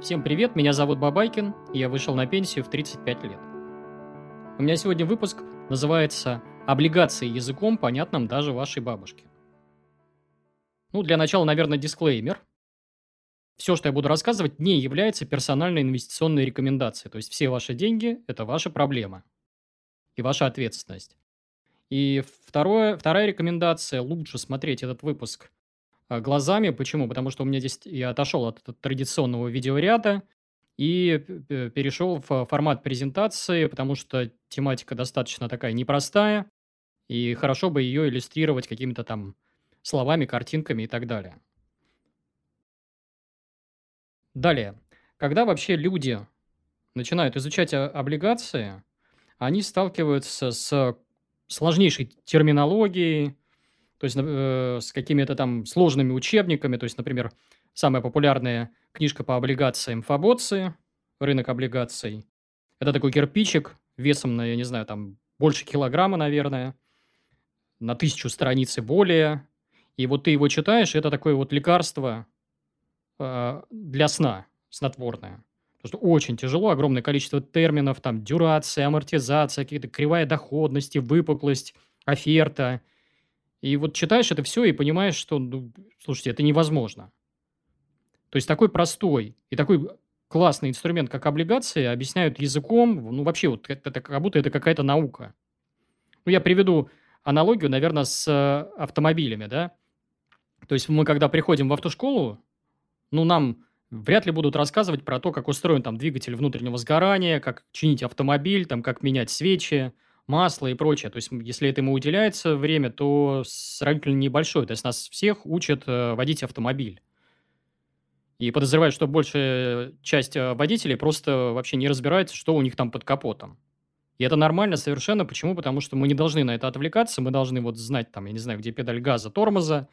Всем привет, меня зовут Бабайкин, и я вышел на пенсию в 35 лет. У меня сегодня выпуск называется «Облигации языком, понятным даже вашей бабушке». Ну, для начала, наверное, дисклеймер. Все, что я буду рассказывать, не является персональной инвестиционной рекомендацией. То есть все ваши деньги – это ваша проблема и ваша ответственность. И второе, вторая рекомендация – лучше смотреть этот выпуск а, глазами. Почему? Потому что у меня здесь я отошел от традиционного видеоряда и перешел в формат презентации, потому что тематика достаточно такая непростая, и хорошо бы ее иллюстрировать какими-то там словами, картинками и так далее. Далее. Когда вообще люди начинают изучать облигации, они сталкиваются с сложнейшей терминологией, то есть э, с какими-то там сложными учебниками, то есть, например, самая популярная книжка по облигациям Фабоци, рынок облигаций. Это такой кирпичик весом, на, я не знаю, там больше килограмма, наверное, на тысячу страниц и более. И вот ты его читаешь, это такое вот лекарство э, для сна, снотворное. Потому что очень тяжело, огромное количество терминов, там, дюрация, амортизация, какие-то кривая доходности, выпуклость, оферта – и вот читаешь это все и понимаешь, что, ну, слушайте, это невозможно. То есть такой простой и такой классный инструмент, как облигации, объясняют языком, ну, вообще, вот это, как будто это какая-то наука. Ну, я приведу аналогию, наверное, с э, автомобилями, да. То есть мы, когда приходим в автошколу, ну, нам вряд ли будут рассказывать про то, как устроен там двигатель внутреннего сгорания, как чинить автомобиль, там, как менять свечи, масло и прочее. То есть, если этому уделяется время, то сравнительно небольшое. То есть, нас всех учат э, водить автомобиль. И подозреваю, что большая часть э, водителей просто вообще не разбирается, что у них там под капотом. И это нормально совершенно. Почему? Потому что мы не должны на это отвлекаться. Мы должны вот знать, там, я не знаю, где педаль газа, тормоза,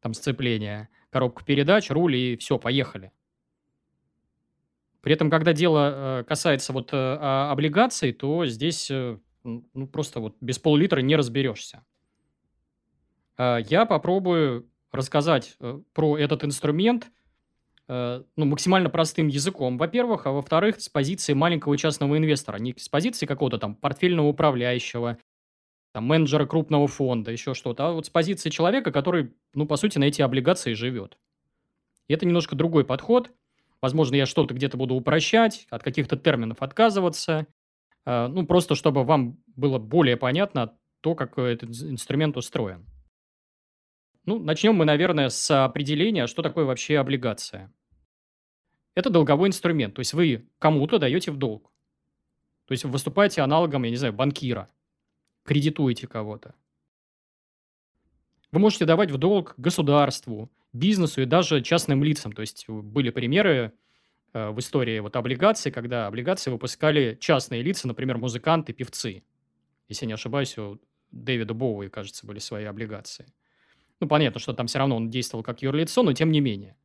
там сцепление, коробка передач, руль и все, поехали. При этом, когда дело э, касается вот облигаций, то здесь ну, просто вот без пол-литра не разберешься. А, я попробую рассказать э, про этот инструмент э, ну, максимально простым языком, во-первых, а во-вторых, с позиции маленького частного инвестора, не с позиции какого-то там портфельного управляющего, там, менеджера крупного фонда, еще что-то, а вот с позиции человека, который, ну, по сути, на эти облигации живет. И это немножко другой подход. Возможно, я что-то где-то буду упрощать, от каких-то терминов отказываться, Э, ну, просто чтобы вам было более понятно то, как этот инструмент устроен. Ну, начнем мы, наверное, с определения, что такое вообще облигация. Это долговой инструмент, то есть вы кому-то даете в долг. То есть выступаете аналогом, я не знаю, банкира, кредитуете кого-то. Вы можете давать в долг государству, бизнесу и даже частным лицам. То есть были примеры Э, в истории вот облигаций, когда облигации выпускали частные лица, например, музыканты, певцы. Если не ошибаюсь, у Дэвида Боуи, кажется, были свои облигации. Ну, понятно, что там все равно он действовал как юрлицо, но тем не менее.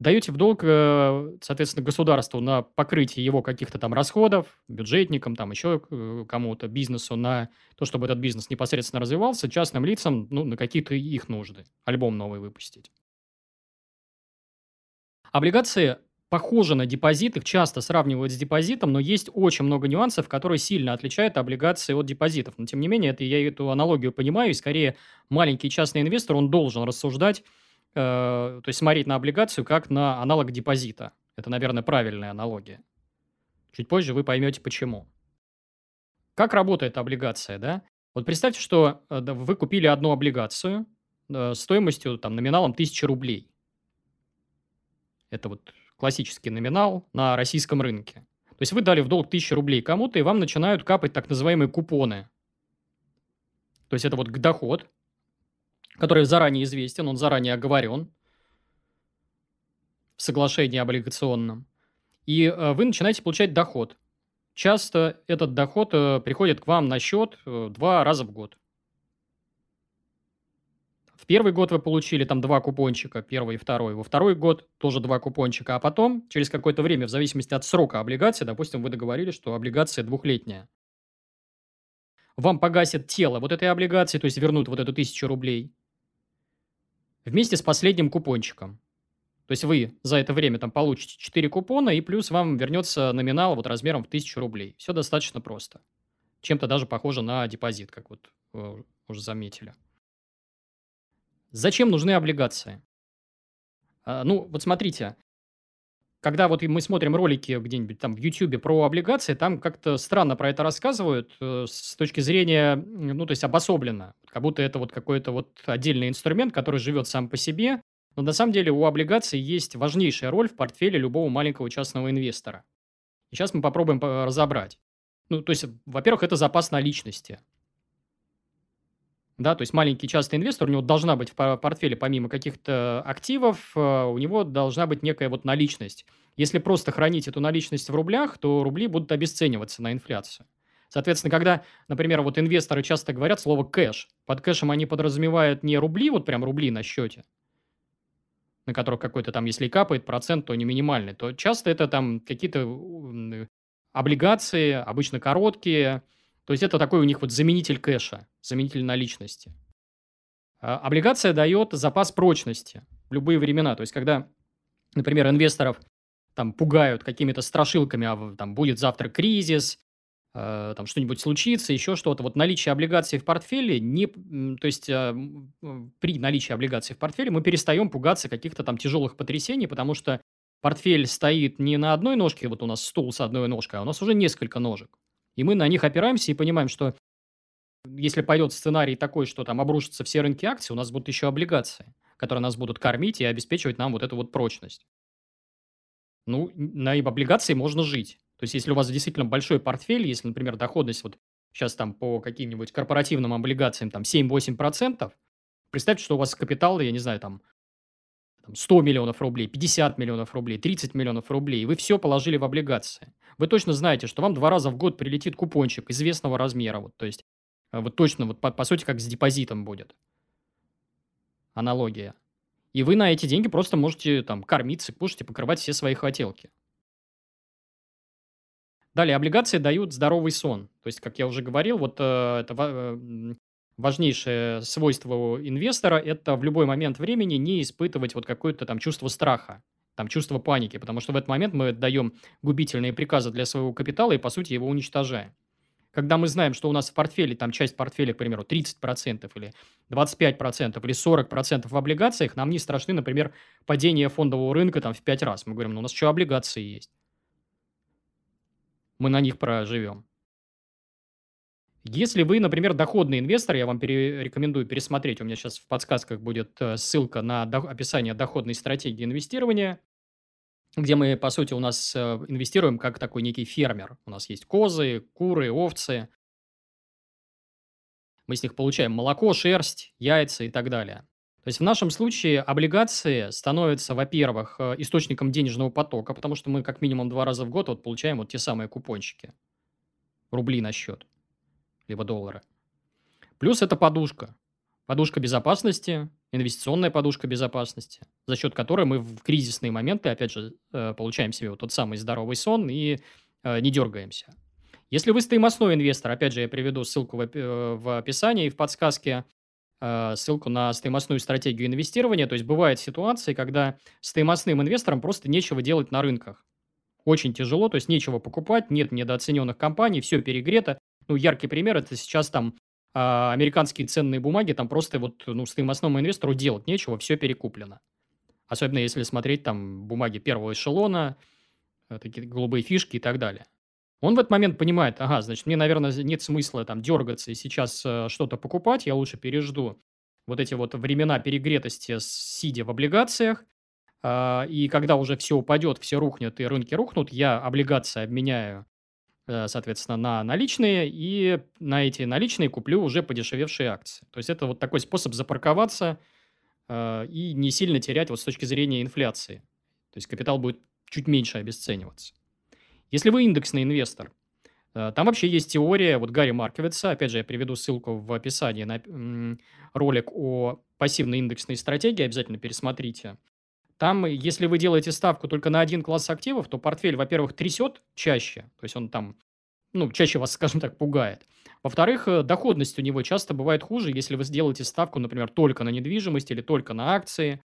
Даете в долг, э, соответственно, государству на покрытие его каких-то там расходов, бюджетникам, там еще э, кому-то, бизнесу, на то, чтобы этот бизнес непосредственно развивался, частным лицам, ну, на какие-то их нужды. Альбом новый выпустить. Облигации похожи на депозит, их часто сравнивают с депозитом, но есть очень много нюансов, которые сильно отличают облигации от депозитов. Но, тем не менее, это, я эту аналогию понимаю, и скорее маленький частный инвестор, он должен рассуждать, э, то есть смотреть на облигацию как на аналог депозита. Это, наверное, правильная аналогия. Чуть позже вы поймете, почему. Как работает облигация, да? Вот представьте, что э, вы купили одну облигацию э, стоимостью, там, номиналом 1000 рублей. Это вот классический номинал на российском рынке. То есть вы дали в долг 1000 рублей кому-то, и вам начинают капать так называемые купоны. То есть это вот доход, который заранее известен, он заранее оговорен в соглашении облигационном. И э, вы начинаете получать доход. Часто этот доход э, приходит к вам на счет э, два раза в год. В первый год вы получили там два купончика, первый и второй. Во второй год тоже два купончика. А потом, через какое-то время, в зависимости от срока облигации, допустим, вы договорились, что облигация двухлетняя. Вам погасят тело вот этой облигации, то есть вернут вот эту тысячу рублей. Вместе с последним купончиком. То есть вы за это время там получите 4 купона, и плюс вам вернется номинал вот размером в 1000 рублей. Все достаточно просто. Чем-то даже похоже на депозит, как вот э, уже заметили. Зачем нужны облигации? А, ну, вот смотрите, когда вот мы смотрим ролики где-нибудь там в Ютубе про облигации, там как-то странно про это рассказывают э, с точки зрения, ну, то есть обособленно. Как будто это вот какой-то вот отдельный инструмент, который живет сам по себе. Но на самом деле у облигаций есть важнейшая роль в портфеле любого маленького частного инвестора. И сейчас мы попробуем разобрать. Ну, то есть, во-первых, это запас наличности. Да, то есть маленький частный инвестор, у него должна быть в портфеле помимо каких-то активов, э, у него должна быть некая вот наличность. Если просто хранить эту наличность в рублях, то рубли будут обесцениваться на инфляцию. Соответственно, когда, например, вот инвесторы часто говорят слово «кэш», под кэшем они подразумевают не рубли, вот прям рубли на счете, на которых какой-то там, если капает процент, то не минимальный, то часто это там какие-то облигации, обычно короткие, то есть это такой у них вот заменитель кэша, заменитель наличности. А, облигация дает запас прочности в любые времена. То есть когда, например, инвесторов там пугают какими-то страшилками, а там будет завтра кризис, э, там что-нибудь случится, еще что-то. Вот наличие облигаций в портфеле, не, то есть э, при наличии облигаций в портфеле мы перестаем пугаться каких-то там тяжелых потрясений, потому что портфель стоит не на одной ножке, вот у нас стул с одной ножкой, а у нас уже несколько ножек. И мы на них опираемся и понимаем, что если пойдет сценарий такой, что там обрушатся все рынки акций, у нас будут еще облигации, которые нас будут кормить и обеспечивать нам вот эту вот прочность. Ну, на облигации можно жить. То есть, если у вас действительно большой портфель, если, например, доходность вот сейчас там по каким-нибудь корпоративным облигациям там 7-8%, представьте, что у вас капитал, я не знаю, там 100 миллионов рублей, 50 миллионов рублей, 30 миллионов рублей, вы все положили в облигации. Вы точно знаете, что вам два раза в год прилетит купончик известного размера. Вот, то есть, э, вот точно, вот по, по сути, как с депозитом будет. Аналогия. И вы на эти деньги просто можете там кормиться, кушать и покрывать все свои хотелки. Далее, облигации дают здоровый сон. То есть, как я уже говорил, вот э, это э, важнейшее свойство инвестора – это в любой момент времени не испытывать вот какое-то там чувство страха, там чувство паники, потому что в этот момент мы даем губительные приказы для своего капитала и, по сути, его уничтожаем. Когда мы знаем, что у нас в портфеле, там часть портфеля, к примеру, 30% или 25% или 40% в облигациях, нам не страшны, например, падение фондового рынка там в 5 раз. Мы говорим, ну у нас что, облигации есть? Мы на них проживем. Если вы, например, доходный инвестор, я вам рекомендую пересмотреть, у меня сейчас в подсказках будет э, ссылка на до- описание доходной стратегии инвестирования, где мы, по сути, у нас э, инвестируем как такой некий фермер. У нас есть козы, куры, овцы. Мы с них получаем молоко, шерсть, яйца и так далее. То есть в нашем случае облигации становятся, во-первых, э, источником денежного потока, потому что мы как минимум два раза в год вот получаем вот те самые купончики, рубли на счет либо доллары. Плюс это подушка. Подушка безопасности, инвестиционная подушка безопасности, за счет которой мы в кризисные моменты, опять же, э, получаем себе вот тот самый здоровый сон и э, не дергаемся. Если вы стоимостной инвестор, опять же, я приведу ссылку в, э, описании и в подсказке, ссылку на стоимостную стратегию инвестирования. То есть бывают ситуации, когда стоимостным инвесторам просто нечего делать на рынках. Очень тяжело, то есть нечего покупать, нет недооцененных компаний, все перегрето, ну, яркий пример – это сейчас там а, американские ценные бумаги, там просто вот, ну, стоимостному инвестору делать нечего, все перекуплено. Особенно если смотреть там бумаги первого эшелона, э, такие голубые фишки и так далее. Он в этот момент понимает, ага, значит, мне, наверное, нет смысла там дергаться и сейчас э, что-то покупать, я лучше пережду вот эти вот времена перегретости, сидя в облигациях, э, и когда уже все упадет, все рухнет и рынки рухнут, я облигации обменяю соответственно, на наличные, и на эти наличные куплю уже подешевевшие акции. То есть это вот такой способ запарковаться э, и не сильно терять вот с точки зрения инфляции. То есть капитал будет чуть меньше обесцениваться. Если вы индексный инвестор, э, там вообще есть теория, вот Гарри Марковица, опять же, я приведу ссылку в описании на ролик о пассивной индексной стратегии, обязательно пересмотрите. Там, если вы делаете ставку только на один класс активов, то портфель, во-первых, трясет чаще, то есть он там, ну, чаще вас, скажем так, пугает. Во-вторых, э, доходность у него часто бывает хуже, если вы сделаете ставку, например, только на недвижимость или только на акции.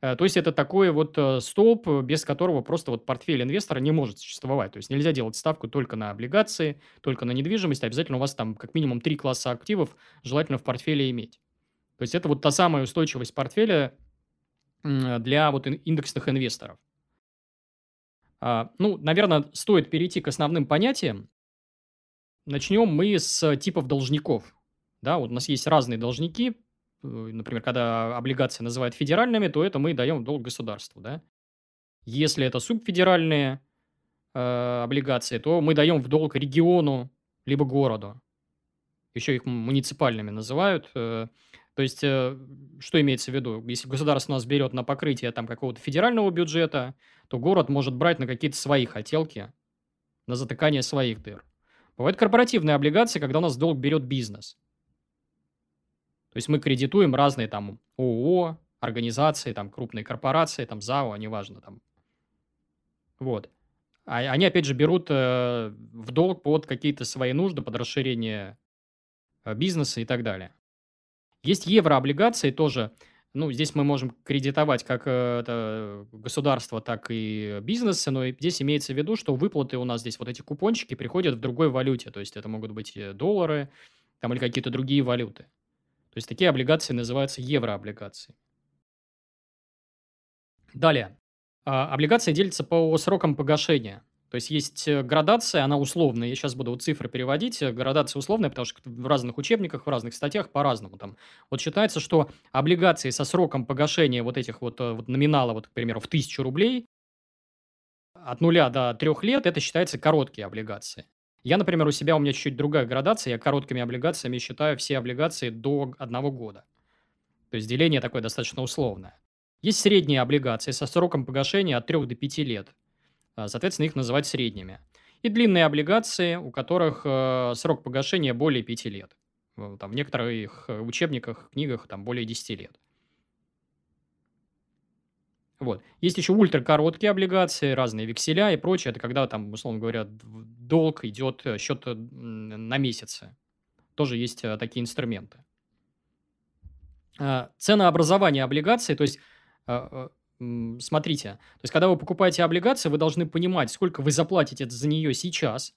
Э, то есть это такой вот э, столб, без которого просто вот портфель инвестора не может существовать. То есть нельзя делать ставку только на облигации, только на недвижимость. Обязательно у вас там как минимум три класса активов желательно в портфеле иметь. То есть это вот та самая устойчивость портфеля для вот индексных инвесторов. А, ну, наверное, стоит перейти к основным понятиям. Начнем мы с типов должников. Да, вот у нас есть разные должники. Э, например, когда облигации называют федеральными, то это мы даем долг государству. Да? Если это субфедеральные э, облигации, то мы даем в долг региону либо городу. Еще их муниципальными называют. Э, то есть, э, что имеется в виду? Если государство нас берет на покрытие там какого-то федерального бюджета, то город может брать на какие-то свои хотелки, на затыкание своих дыр. Бывают корпоративные облигации, когда у нас долг берет бизнес. То есть мы кредитуем разные там ООО, организации, там крупные корпорации, там ЗАО, неважно там. Вот. А они, опять же, берут э, в долг под какие-то свои нужды, под расширение э, бизнеса и так далее. Есть еврооблигации тоже. Ну, здесь мы можем кредитовать как э, это государство, так и бизнесы, но здесь имеется в виду, что выплаты у нас здесь, вот эти купончики, приходят в другой валюте. То есть это могут быть доллары там, или какие-то другие валюты. То есть такие облигации называются еврооблигации. Далее. А, облигации делятся по срокам погашения. То есть есть э, градация, она условная. Я сейчас буду вот цифры переводить. Э, градация условная, потому что в разных учебниках, в разных статьях по-разному. Там вот считается, что облигации со сроком погашения вот этих вот, э, вот номинала, вот, к примеру, в тысячу рублей, от нуля до трех лет, это считается короткие облигации. Я, например, у себя, у меня чуть-чуть другая градация, я короткими облигациями считаю все облигации до одного года. То есть деление такое достаточно условное. Есть средние облигации со сроком погашения от 3 до 5 лет. А, соответственно, их называть средними. И длинные облигации, у которых э, срок погашения более 5 лет. Там, в некоторых э, учебниках, книгах там более 10 лет. Вот. Есть еще ультракороткие облигации, разные векселя и прочее. Это когда там, условно говоря, долг идет э, счет на месяцы. Тоже есть такие инструменты. Ценообразование облигаций, то есть смотрите, то есть, когда вы покупаете облигации, вы должны понимать, сколько вы заплатите за нее сейчас,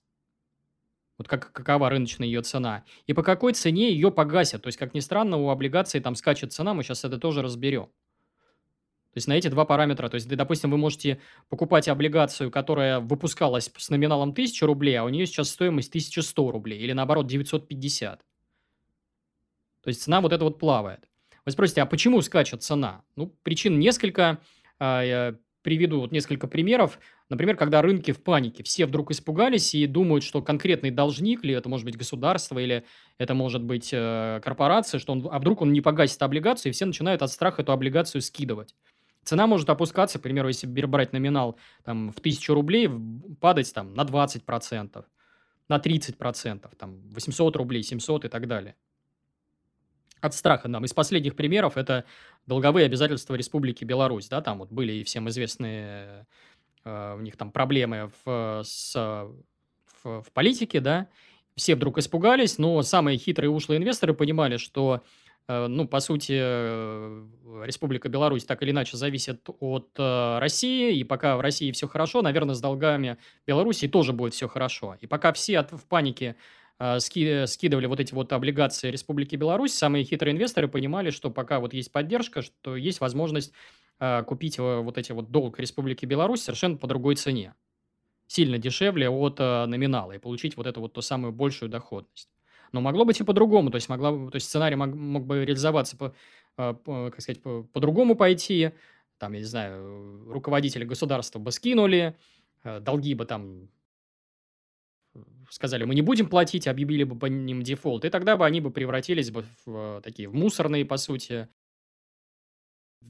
вот как, какова рыночная ее цена, и по какой цене ее погасят. То есть, как ни странно, у облигаций там скачет цена, мы сейчас это тоже разберем. То есть, на эти два параметра, то есть, допустим, вы можете покупать облигацию, которая выпускалась с номиналом 1000 рублей, а у нее сейчас стоимость 1100 рублей, или наоборот 950. То есть, цена вот эта вот плавает. Вы спросите, а почему скачет цена? Ну, причин несколько. А, я приведу вот несколько примеров. Например, когда рынки в панике, все вдруг испугались и думают, что конкретный должник, или это может быть государство, или это может быть э, корпорация, что он, а вдруг он не погасит облигацию, и все начинают от страха эту облигацию скидывать. Цена может опускаться, к примеру, если брать номинал там, в 1000 рублей, падать там, на 20%, на 30%, там, 800 рублей, 700 и так далее от страха нам. Из последних примеров это долговые обязательства Республики Беларусь, да, там вот были и всем известные э, у них там проблемы в, с, в, в политике, да, все вдруг испугались, но самые хитрые ушлые инвесторы понимали, что, э, ну, по сути, э, Республика Беларусь так или иначе зависит от э, России, и пока в России все хорошо, наверное, с долгами Беларуси тоже будет все хорошо. И пока все от, в панике ски, скидывали вот эти вот облигации Республики Беларусь, самые хитрые инвесторы понимали, что пока вот есть поддержка, что есть возможность а, купить вот эти вот долг Республики Беларусь совершенно по другой цене. Сильно дешевле от а, номинала и получить вот эту вот ту самую большую доходность. Но могло быть и по-другому, то есть, могла, то есть сценарий мог, мог бы реализоваться по, по, как сказать, по, по-другому пойти, там, я не знаю, руководители государства бы скинули, долги бы там сказали, мы не будем платить, объявили бы по ним дефолт, и тогда бы они бы превратились бы в, в такие в мусорные, по сути.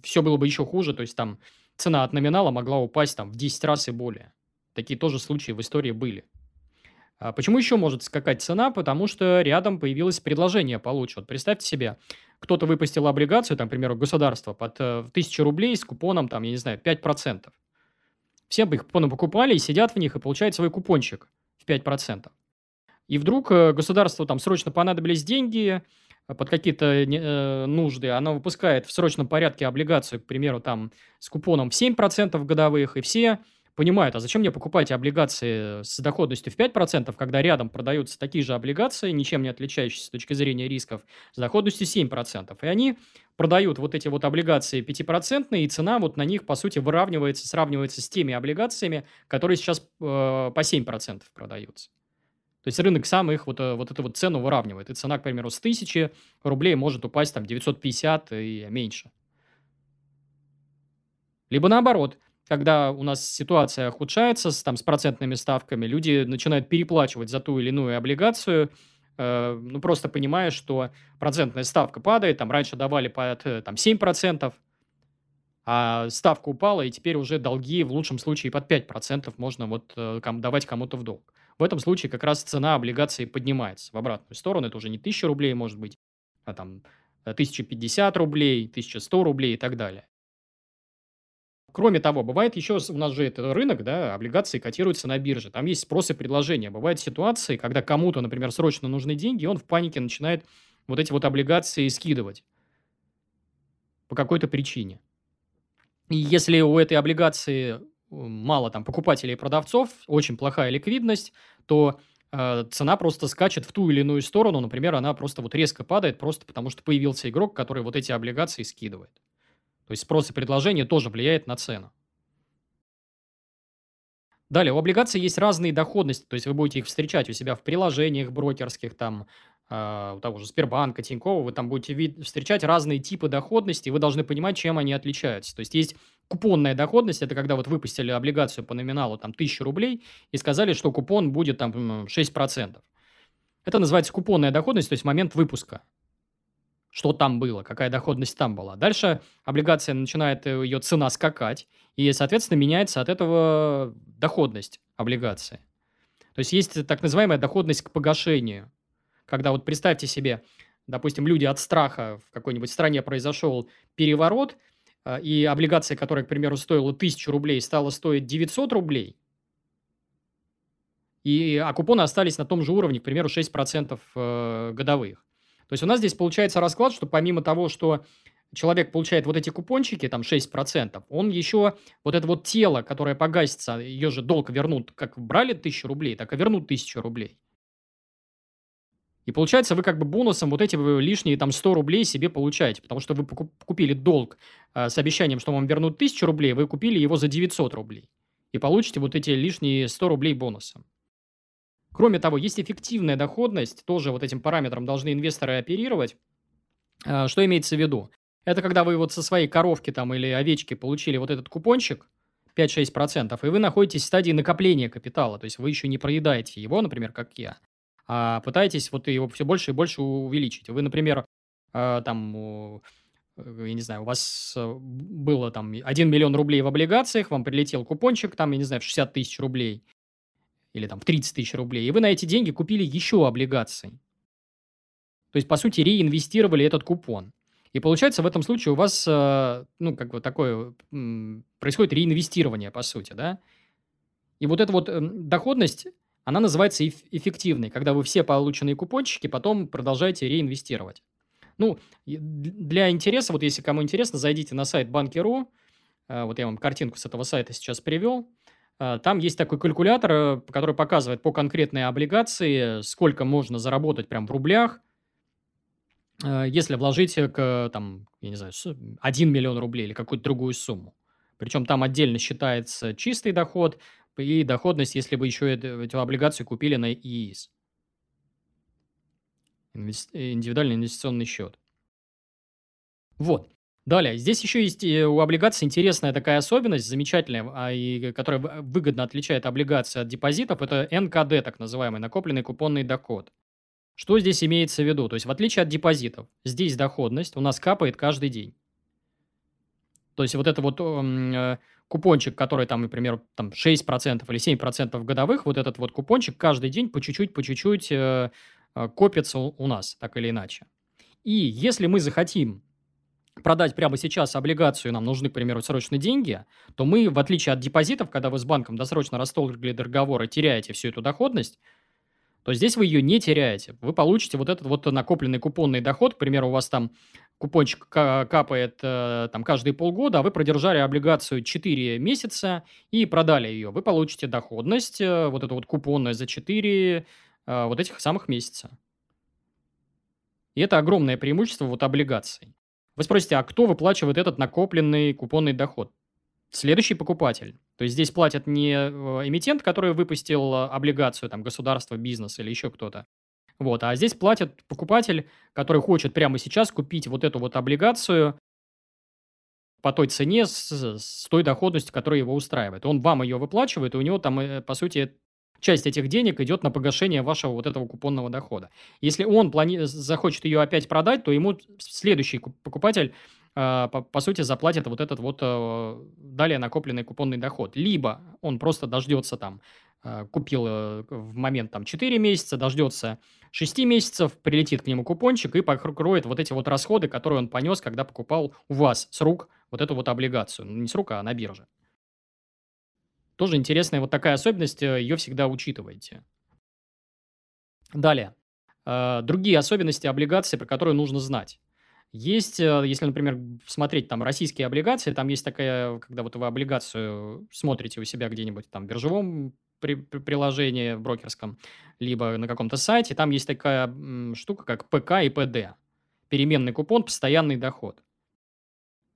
Все было бы еще хуже, то есть там цена от номинала могла упасть там в 10 раз и более. Такие тоже случаи в истории были. А почему еще может скакать цена? Потому что рядом появилось предложение получше. Вот представьте себе, кто-то выпустил облигацию, там, к примеру, государство под 1000 э, рублей с купоном, там, я не знаю, 5%. Все бы их купоны покупали и сидят в них и получают свой купончик. 5%. И вдруг э, государству там срочно понадобились деньги, под какие-то э, нужды, она выпускает в срочном порядке облигацию, к примеру, там с купоном в 7% годовых, и все понимают, а зачем мне покупать облигации с доходностью в 5%, когда рядом продаются такие же облигации, ничем не отличающиеся с точки зрения рисков, с доходностью 7%. И они продают вот эти вот облигации 5%, и цена вот на них, по сути, выравнивается, сравнивается с теми облигациями, которые сейчас э, по 7% продаются. То есть рынок сам их вот, э, вот эту вот цену выравнивает. И цена, к примеру, с 1000 рублей может упасть там 950 и меньше. Либо наоборот, когда у нас ситуация ухудшается с, там, с процентными ставками, люди начинают переплачивать за ту или иную облигацию, э, ну, просто понимая, что процентная ставка падает, там раньше давали под э, там, 7%, а ставка упала, и теперь уже долги в лучшем случае под 5% можно вот э, ком, давать кому-то в долг. В этом случае как раз цена облигации поднимается в обратную сторону. Это уже не 1000 рублей, может быть, а там 1050 рублей, 1100 рублей и так далее. Кроме того, бывает еще, у нас же это рынок, да, облигации котируются на бирже. Там есть спрос и предложение. Бывают ситуации, когда кому-то, например, срочно нужны деньги, и он в панике начинает вот эти вот облигации скидывать по какой-то причине. И если у этой облигации мало там покупателей и продавцов, очень плохая ликвидность, то э, цена просто скачет в ту или иную сторону. Например, она просто вот резко падает, просто потому что появился игрок, который вот эти облигации скидывает. То есть спрос и предложение тоже влияет на цену. Далее, у облигаций есть разные доходности, то есть вы будете их встречать у себя в приложениях брокерских, там, э, у того же Сбербанка, Тинькова, вы там будете вид- встречать разные типы доходности, и вы должны понимать, чем они отличаются. То есть есть купонная доходность, это когда вот выпустили облигацию по номиналу там 1000 рублей и сказали, что купон будет там 6%. Это называется купонная доходность, то есть момент выпуска что там было, какая доходность там была. Дальше облигация начинает э, ее цена скакать, и, соответственно, меняется от этого доходность облигации. То есть есть так называемая доходность к погашению. Когда вот представьте себе, допустим, люди от страха в какой-нибудь стране произошел переворот, э, и облигация, которая, к примеру, стоила 1000 рублей, стала стоить 900 рублей, и, а купоны остались на том же уровне, к примеру, 6% э, годовых. То есть у нас здесь получается расклад, что помимо того, что человек получает вот эти купончики, там 6%, он еще вот это вот тело, которое погасится, ее же долг вернут, как брали 1000 рублей, так и вернут 1000 рублей. И получается, вы как бы бонусом вот эти лишние там 100 рублей себе получаете, потому что вы купили долг э, с обещанием, что вам вернут 1000 рублей, вы купили его за 900 рублей. И получите вот эти лишние 100 рублей бонусом. Кроме того, есть эффективная доходность, тоже вот этим параметром должны инвесторы оперировать. А, что имеется в виду? Это когда вы вот со своей коровки там или овечки получили вот этот купончик, 5-6%, и вы находитесь в стадии накопления капитала, то есть вы еще не проедаете его, например, как я, а пытаетесь вот его все больше и больше увеличить. Вы, например, а, там, я не знаю, у вас э, было там 1 миллион рублей в облигациях, вам прилетел купончик, там, я не знаю, в 60 тысяч рублей, или там в 30 тысяч рублей, и вы на эти деньги купили еще облигации. То есть, по сути, реинвестировали этот купон. И получается, в этом случае у вас, э, ну, как бы такое, происходит реинвестирование, по сути, да. И вот эта вот эм, доходность, она называется эффективной, когда вы все полученные купончики потом продолжаете реинвестировать. Ну, для интереса, вот если кому интересно, зайдите на сайт Банки.ру, э, вот я вам картинку с этого сайта сейчас привел. А, там есть такой калькулятор, э, который показывает по конкретной облигации, сколько можно заработать прям в рублях, э, если вложить к, там, я не знаю, 1 миллион рублей или какую-то другую сумму. Причем там отдельно считается чистый доход и доходность, если вы еще эту облигацию купили на ИИС. Индивидуальный инвестиционный счет. Вот. Далее, здесь еще есть э, у облигаций интересная такая особенность, замечательная, а, и, которая выгодно отличает облигации от депозитов, это НКД, так называемый, накопленный купонный доход. Что здесь имеется в виду? То есть, в отличие от депозитов, здесь доходность у нас капает каждый день. То есть, вот это вот э, купончик, который там, например, там 6% или 7% годовых, вот этот вот купончик каждый день по чуть-чуть, по чуть-чуть э, копится у нас, так или иначе. И если мы захотим продать прямо сейчас облигацию, нам нужны, к примеру, срочные деньги, то мы, в отличие от депозитов, когда вы с банком досрочно расторгли договор и теряете всю эту доходность, то здесь вы ее не теряете. Вы получите вот этот вот накопленный купонный доход. К примеру, у вас там купончик капает э, там каждые полгода, а вы продержали облигацию 4 месяца и продали ее. Вы получите доходность, э, вот эту вот купонную за 4 э, вот этих самых месяца. И это огромное преимущество вот облигаций. Вы спросите, а кто выплачивает этот накопленный купонный доход? Следующий покупатель. То есть здесь платят не э, эмитент, который выпустил э, облигацию, там, государство, бизнес или еще кто-то. Вот, а здесь платит покупатель, который хочет прямо сейчас купить вот эту вот облигацию по той цене, с, с той доходностью, которая его устраивает. Он вам ее выплачивает, и у него там, э, по сути, часть этих денег идет на погашение вашего вот этого купонного дохода. Если он плани... захочет ее опять продать, то ему следующий покупатель а, по, по сути, заплатит вот этот вот э, далее накопленный купонный доход. Либо он просто дождется там, э, купил э, в момент там 4 месяца, дождется 6 месяцев, прилетит к нему купончик и покроет вот эти вот расходы, которые он понес, когда покупал у вас с рук вот эту вот облигацию. Ну, не с рук, а на бирже. Тоже интересная вот такая особенность, ее всегда учитывайте. Далее. Другие особенности облигаций, про которые нужно знать. Есть, э, если, например, смотреть там российские облигации, там есть такая, когда вот вы облигацию смотрите у себя где-нибудь там в биржевом при, при, приложении брокерском, либо на каком-то сайте, там есть такая м, штука, как ПК и ПД. Переменный купон, постоянный доход.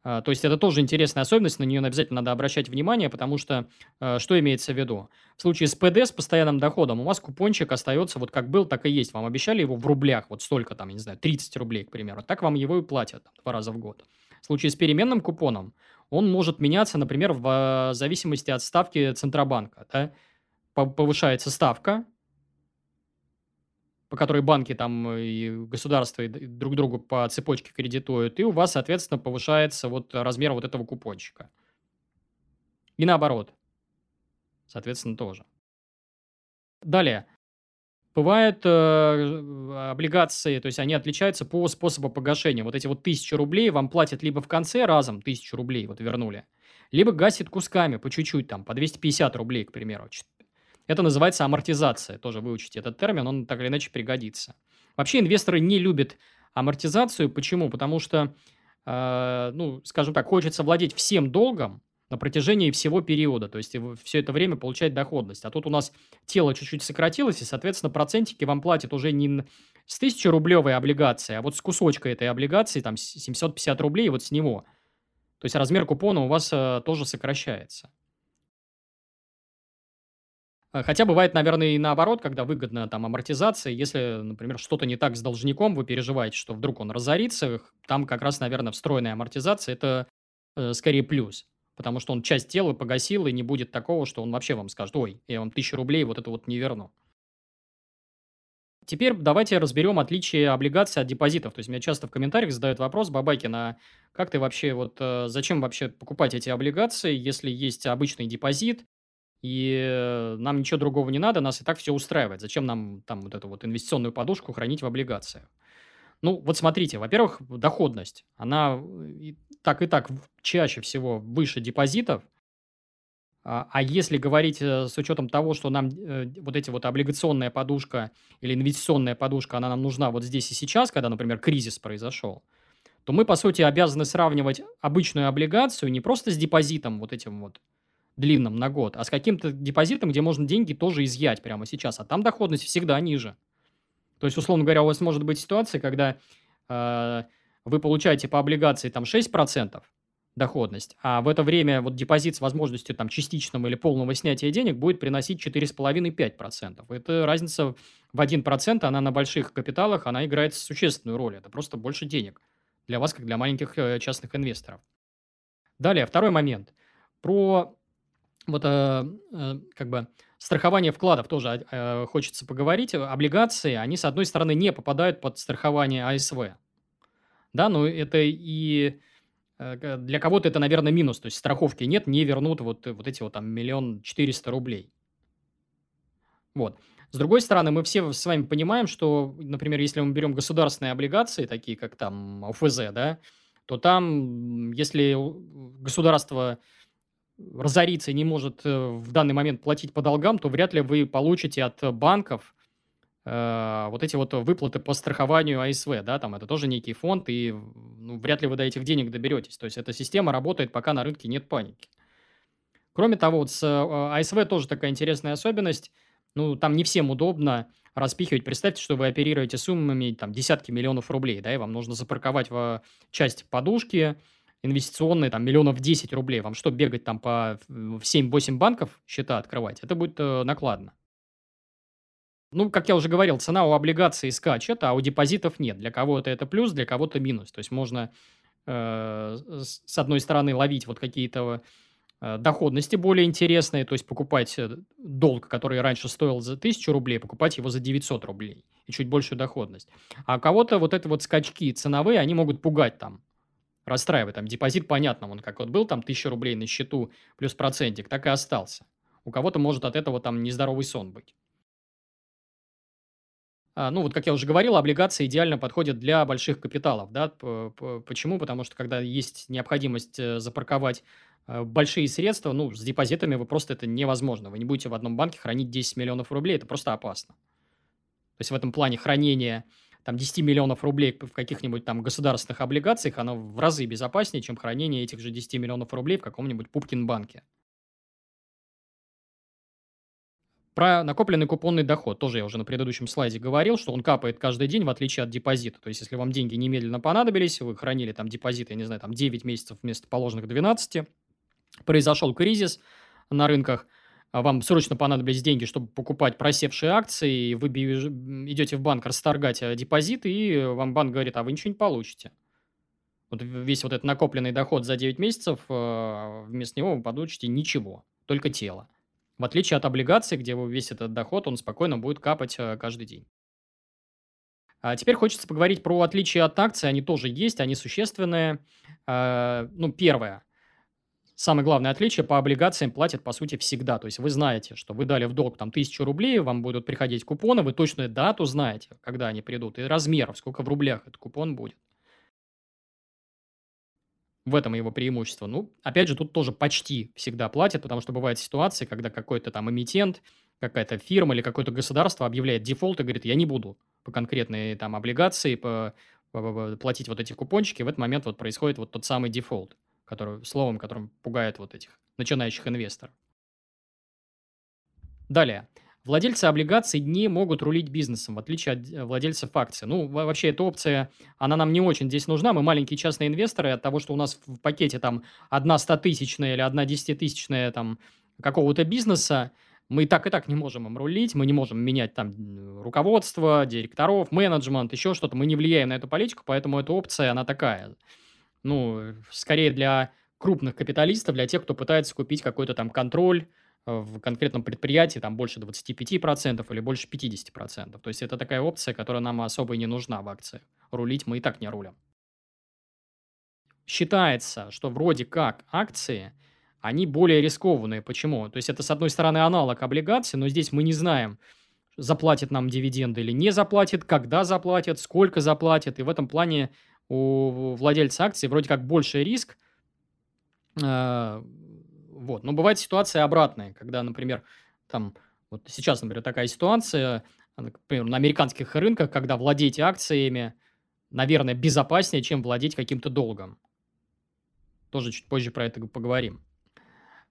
А, то есть это тоже интересная особенность, на нее обязательно надо обращать внимание, потому что а, что имеется в виду? В случае с ПД, с постоянным доходом, у вас купончик остается вот как был, так и есть. Вам обещали его в рублях, вот столько там, я не знаю, 30 рублей, к примеру. Так вам его и платят два раза в год. В случае с переменным купоном он может меняться, например, в а, зависимости от ставки Центробанка. Да? Повышается ставка, по которой банки там э, и государство друг другу по цепочке кредитуют, и у вас, соответственно, повышается вот размер вот этого купончика. И наоборот. Соответственно, тоже. Далее. Бывают э, облигации, то есть они отличаются по способу погашения. Вот эти вот тысячи рублей вам платят либо в конце разом тысячу рублей вот вернули, либо гасит кусками по чуть-чуть, там, по 250 рублей, к примеру. Это называется амортизация. Тоже выучите этот термин, он так или иначе пригодится. Вообще инвесторы не любят амортизацию. Почему? Потому что, э, ну, скажем так, хочется владеть всем долгом на протяжении всего периода. То есть все это время получать доходность. А тут у нас тело чуть-чуть сократилось, и, соответственно, процентики вам платят уже не с 1000 рублевой облигации, а вот с кусочка этой облигации, там 750 рублей, вот с него. То есть размер купона у вас э, тоже сокращается. Э, хотя бывает, наверное, и наоборот, когда выгодна там амортизация. Если, например, что-то не так с должником, вы переживаете, что вдруг он разорится, там как раз, наверное, встроенная амортизация – это э, скорее плюс. Потому что он часть тела погасил, и не будет такого, что он вообще вам скажет, ой, я вам тысячу рублей вот это вот не верну. Теперь давайте разберем отличие облигаций от депозитов. То есть меня часто в комментариях задают вопрос, Бабайкин, а как ты вообще, вот э, зачем вообще покупать эти облигации, если есть обычный депозит, и нам ничего другого не надо, нас и так все устраивает. Зачем нам там вот эту вот инвестиционную подушку хранить в облигациях? Ну, вот смотрите, во-первых, доходность. Она и так и так чаще всего выше депозитов. А, а если говорить э, с учетом того, что нам э, вот эти вот облигационная подушка или инвестиционная подушка, она нам нужна вот здесь и сейчас, когда, например, кризис произошел, то мы, по сути, обязаны сравнивать обычную облигацию не просто с депозитом вот этим вот, длинном на год, а с каким-то депозитом, где можно деньги тоже изъять прямо сейчас, а там доходность всегда ниже. То есть, условно говоря, у вас может быть ситуация, когда э, вы получаете по облигации там 6% доходность, а в это время вот депозит с возможностью там частичного или полного снятия денег будет приносить 4,5-5%. Это разница в 1%, она на больших капиталах, она играет существенную роль. Это просто больше денег для вас, как для маленьких э, частных инвесторов. Далее, второй момент. Про вот э, э, как бы страхование вкладов тоже э, хочется поговорить. Облигации, они, с одной стороны, не попадают под страхование АСВ. Да, но это и для кого-то это, наверное, минус. То есть страховки нет, не вернут вот, вот эти вот там миллион четыреста рублей. Вот. С другой стороны, мы все с вами понимаем, что, например, если мы берем государственные облигации, такие как там ОФЗ, да, то там, если государство разорится и не может э, в данный момент платить по долгам, то вряд ли вы получите от банков э, вот эти вот выплаты по страхованию АСВ, да, там это тоже некий фонд, и ну, вряд ли вы до этих денег доберетесь. То есть эта система работает, пока на рынке нет паники. Кроме того, вот с э, АСВ тоже такая интересная особенность. Ну, там не всем удобно распихивать. Представьте, что вы оперируете суммами там десятки миллионов рублей, да, и вам нужно запарковать в часть подушки инвестиционные там миллионов 10 рублей. Вам что, бегать там по в 7-8 банков счета открывать? Это будет э, накладно. Ну, как я уже говорил, цена у облигаций скачет, а у депозитов нет. Для кого-то это плюс, для кого-то минус. То есть можно э, с одной стороны ловить вот какие-то э, доходности более интересные, то есть покупать э, долг, который раньше стоил за 1000 рублей, покупать его за 900 рублей и чуть большую доходность. А у кого-то вот это вот скачки ценовые, они могут пугать там, расстраивать. Там депозит, понятно, он как вот был там 1000 рублей на счету плюс процентик, так и остался. У кого-то может от этого там нездоровый сон быть. А, ну, вот как я уже говорил, облигации идеально подходят для больших капиталов, да. Почему? Потому что когда есть необходимость э, запарковать э, большие средства, ну, с депозитами вы просто это невозможно. Вы не будете в одном банке хранить 10 миллионов рублей, это просто опасно. То есть в этом плане хранение там 10 миллионов рублей в каких-нибудь там государственных облигациях, оно в разы безопаснее, чем хранение этих же 10 миллионов рублей в каком-нибудь Пупкин банке. Про накопленный купонный доход тоже я уже на предыдущем слайде говорил, что он капает каждый день, в отличие от депозита. То есть, если вам деньги немедленно понадобились, вы хранили там депозит, я не знаю, там 9 месяцев вместо положенных 12, произошел кризис на рынках, вам срочно понадобились деньги, чтобы покупать просевшие акции, и вы идете в банк расторгать э, депозит, и вам банк говорит, а вы ничего не получите. Вот весь вот этот накопленный доход за 9 месяцев, э, вместо него вы получите ничего, только тело. В отличие от облигаций, где весь этот доход, он спокойно будет капать э, каждый день. А теперь хочется поговорить про отличия от акций. Они тоже есть, они существенные. А, ну, первое. Самое главное отличие по облигациям платят, по сути, всегда. То есть вы знаете, что вы дали в долг там тысячу рублей, вам будут приходить купоны, вы точную дату знаете, когда они придут, и размеров, сколько в рублях этот купон будет. В этом его преимущество. Ну, опять же, тут тоже почти всегда платят, потому что бывают ситуации, когда какой-то там эмитент, какая-то фирма или какое-то государство объявляет дефолт и говорит, я не буду по конкретной там облигации по, платить вот эти купончики. В этот момент вот происходит вот тот самый дефолт, который, словом, которым пугает вот этих начинающих инвесторов. Далее. Владельцы облигаций не могут рулить бизнесом, в отличие от э, владельцев акций. Ну, вообще, эта опция, она нам не очень здесь нужна. Мы маленькие частные инвесторы, от того, что у нас в пакете там одна стотысячная или одна десятитысячная там какого-то бизнеса, мы так и так не можем им рулить, мы не можем менять там руководство, директоров, менеджмент, еще что-то. Мы не влияем на эту политику, поэтому эта опция, она такая. Ну, скорее для крупных капиталистов, для тех, кто пытается купить какой-то там контроль, в конкретном предприятии там больше 25% или больше 50%. То есть это такая опция, которая нам особо и не нужна в акции. Рулить мы и так не рулим. Считается, что вроде как акции, они более рискованные. Почему? То есть это, с одной стороны, аналог облигаций, но здесь мы не знаем, заплатит нам дивиденды или не заплатит, когда заплатит, сколько заплатит. И в этом плане у владельца акций вроде как больше риск, э, вот. Но бывает ситуация обратная, когда, например, там, вот сейчас, например, такая ситуация, например, на американских рынках, когда владеть акциями, наверное, безопаснее, чем владеть каким-то долгом. Тоже чуть позже про это поговорим.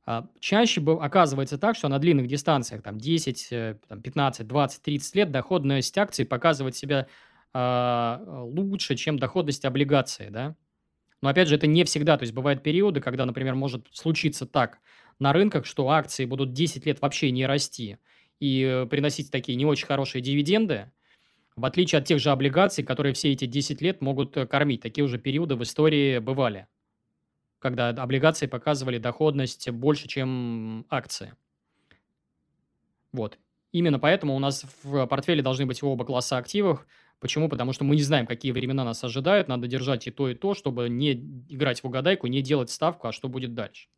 А, чаще оказывается так, что на длинных дистанциях, там 10, 15, 20, 30 лет, доходность акций показывает себя лучше, чем доходность облигаций, да. Но опять же, это не всегда. То есть бывают периоды, когда, например, может случиться так на рынках, что акции будут 10 лет вообще не расти и э, приносить такие не очень хорошие дивиденды, в отличие от тех же облигаций, которые все эти 10 лет могут э, кормить. Такие уже периоды в истории бывали, когда облигации показывали доходность больше, чем акции. Вот. Именно поэтому у нас в портфеле должны быть оба класса активов, Почему? Потому что мы не знаем, какие времена нас ожидают. Надо держать и то, и то, чтобы не играть в угадайку, не делать ставку, а что будет дальше.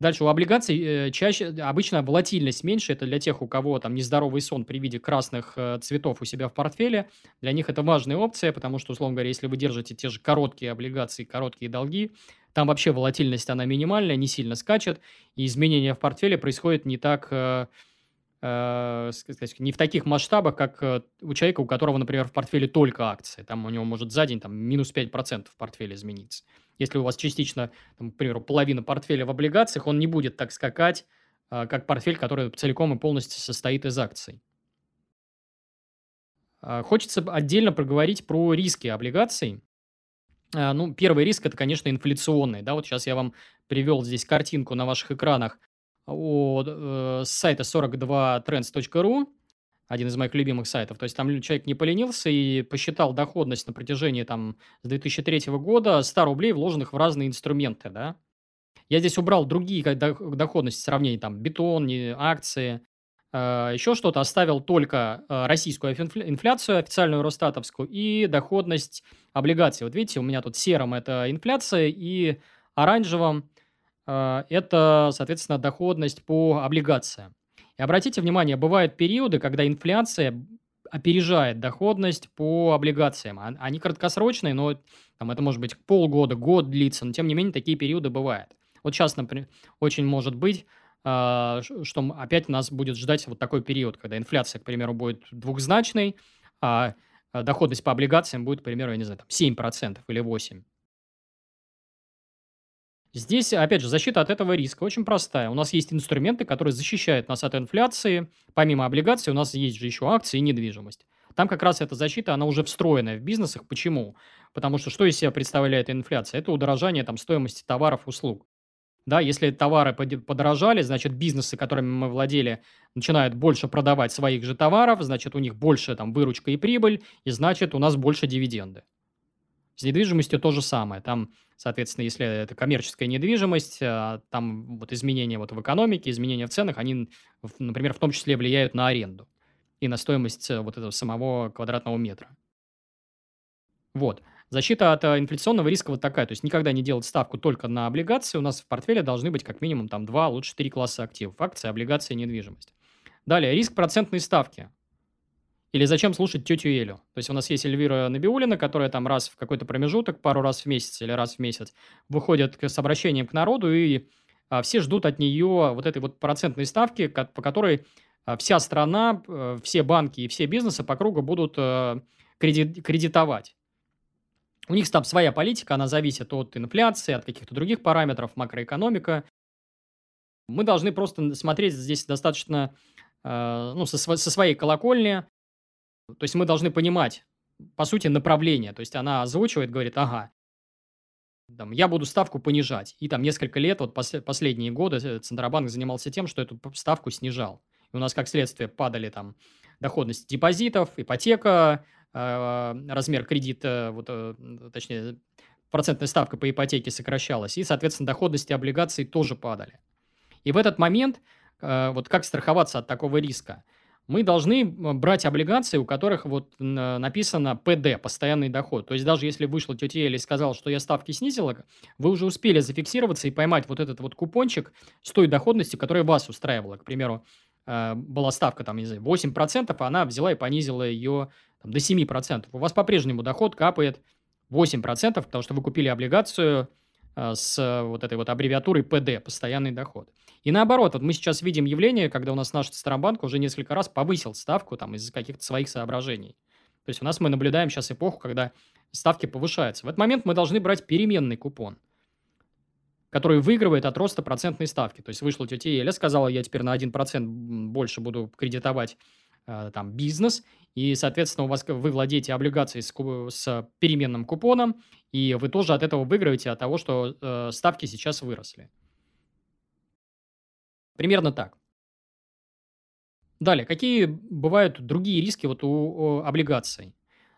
Дальше у облигаций э, чаще, обычно волатильность меньше. Это для тех, у кого там нездоровый сон при виде красных э, цветов у себя в портфеле. Для них это важная опция, потому что, условно говоря, если вы держите те же короткие облигации, короткие долги, там вообще волатильность, она минимальная, не сильно скачет, и изменения в портфеле происходят не так... Э, э, сказать, не в таких масштабах, как э, у человека, у которого, например, в портфеле только акции. Там у него может за день там, минус 5% в портфеле измениться. Если у вас частично, там, к примеру, половина портфеля в облигациях, он не будет так скакать, э, как портфель, который целиком и полностью состоит из акций. Хочется отдельно проговорить про риски облигаций. Ну, первый риск – это, конечно, инфляционный. Да, вот сейчас я вам привел здесь картинку на ваших экранах от э, с сайта 42trends.ru, один из моих любимых сайтов. То есть там человек не поленился и посчитал доходность на протяжении там с 2003 года 100 рублей, вложенных в разные инструменты, да. Я здесь убрал другие доходности сравнений, там, бетон, акции, э, еще что-то, оставил только э, российскую инфляцию официальную Росстатовскую и доходность облигаций. Вот видите, у меня тут серым это инфляция и оранжевым это, соответственно, доходность по облигациям. И обратите внимание, бывают периоды, когда инфляция опережает доходность по облигациям. Они краткосрочные, но там, это может быть полгода, год длится, но тем не менее такие периоды бывают. Вот сейчас, например, очень может быть, а, что опять нас будет ждать вот такой период, когда инфляция, к примеру, будет двухзначной, а доходность по облигациям будет, к примеру, я не знаю, там 7% или 8%. Здесь, опять же, защита от этого риска очень простая. У нас есть инструменты, которые защищают нас от инфляции. Помимо облигаций у нас есть же еще акции и недвижимость. Там как раз эта защита, она уже встроенная в бизнесах. Почему? Потому что что из себя представляет инфляция? Это удорожание там, стоимости товаров услуг. Да, если товары подорожали, значит, бизнесы, которыми мы владели, начинают больше продавать своих же товаров, значит, у них больше там выручка и прибыль, и значит, у нас больше дивиденды. С недвижимостью то же самое. Там, соответственно, если это коммерческая недвижимость, а, там вот изменения вот в экономике, изменения в ценах, они, например, в том числе влияют на аренду и на стоимость э, вот этого самого квадратного метра. Вот. Защита от э, инфляционного риска вот такая. То есть никогда не делать ставку только на облигации. У нас в портфеле должны быть как минимум там два, лучше три класса активов. Акции, облигации, недвижимость. Далее, риск процентной ставки. Или зачем слушать тетю Элю? То есть у нас есть Эльвира Набиулина, которая там раз в какой-то промежуток, пару раз в месяц или раз в месяц выходит с обращением к народу, и а, все ждут от нее вот этой вот процентной ставки, по которой а, вся страна, а, все банки и все бизнесы по кругу будут кредит, кредитовать. У них там своя политика, она зависит от инфляции, от каких-то других параметров, макроэкономика. Мы должны просто смотреть здесь достаточно э, ну, со, со своей колокольни, то есть мы должны понимать, по сути, направление. То есть она озвучивает, говорит, ага, там, я буду ставку понижать. И там несколько лет, вот пос последние годы э, Центробанк занимался тем, что эту ставку снижал. И у нас, как следствие, падали там доходность депозитов, ипотека, э, размер кредита, вот, э, точнее, процентная ставка по ипотеке сокращалась, и, соответственно, доходности облигаций тоже падали. И в этот момент, вот как страховаться от такого риска? Мы должны брать облигации, у которых вот написано ПД, постоянный доход. То есть даже если вышла тетя Эля и сказала, что я ставки снизила, вы уже успели зафиксироваться и поймать вот этот вот купончик с той доходностью, которая вас устраивала. К примеру, э, была ставка там, не знаю, 8%, а она взяла и понизила ее там, до 7%. У вас по-прежнему доход капает 8%, потому что вы купили облигацию э, с вот этой вот аббревиатурой ПД, постоянный доход. И наоборот, вот мы сейчас видим явление, когда у нас наш Центробанк уже несколько раз повысил ставку там из-за каких-то своих соображений. То есть у нас мы наблюдаем сейчас эпоху, когда ставки повышаются. В этот момент мы должны брать переменный купон, который выигрывает от роста процентной ставки. То есть вышла тетя Еля, сказала, я теперь на 1% больше буду кредитовать э, там бизнес, и, соответственно, у вас вы владеете облигацией с, с переменным купоном, и вы тоже от этого выигрываете от того, что э, ставки сейчас выросли. Примерно так. Далее, какие бывают другие риски вот у, облигаций?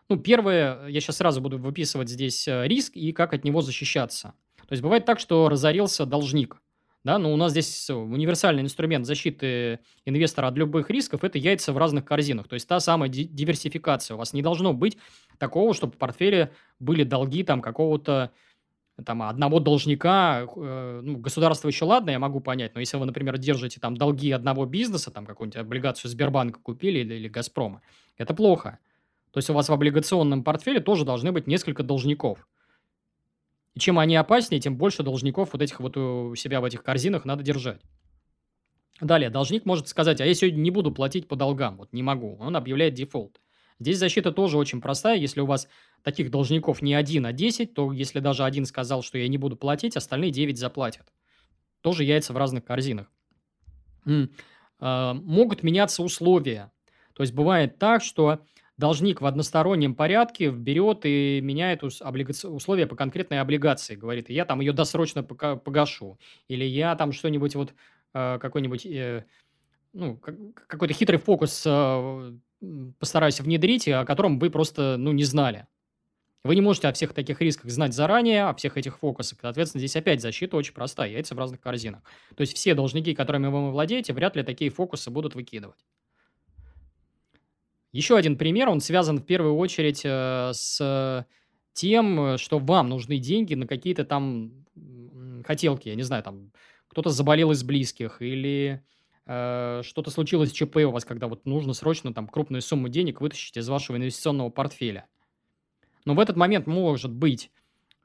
Ну, первое, я сейчас сразу буду выписывать здесь э, риск и как от него защищаться. То есть бывает так, что разорился должник. Да, но у нас здесь универсальный инструмент защиты инвестора от любых рисков – это яйца в разных корзинах. То есть та самая диверсификация. У вас не должно быть такого, чтобы в портфеле были долги там какого-то там, одного должника, э, ну, государство еще ладно, я могу понять, но если вы, например, держите там долги одного бизнеса, там какую-нибудь облигацию Сбербанка купили или, или Газпрома, это плохо. То есть у вас в облигационном портфеле тоже должны быть несколько должников. И чем они опаснее, тем больше должников вот этих вот у себя в этих корзинах надо держать. Далее, должник может сказать, а я сегодня не буду платить по долгам, вот не могу. Он объявляет дефолт. Здесь защита тоже очень простая. Если у вас таких должников не один, а 10, то если даже один сказал, что я не буду платить, остальные 9 заплатят. Тоже яйца в разных корзинах. А, могут меняться условия. То есть бывает так, что должник в одностороннем порядке берет и меняет условия по конкретной облигации. Говорит, я там ее досрочно погашу. Или я там что-нибудь вот, э, какой-нибудь, э, ну, как- какой-то хитрый фокус м, постараюсь внедрить, о котором вы просто, ну, не знали. Вы не можете о всех таких рисках знать заранее, о всех этих фокусах. Соответственно, здесь опять защита очень простая, яйца в разных корзинах. То есть все должники, которыми вы владеете, вряд ли такие фокусы будут выкидывать. Еще один пример, он связан в первую очередь э, с тем, э, что вам нужны деньги на какие-то там хотелки, я не знаю, там кто-то заболел из близких или э, что-то случилось ЧП у вас, когда вот нужно срочно там крупную сумму денег вытащить из вашего инвестиционного портфеля. Но в этот момент может быть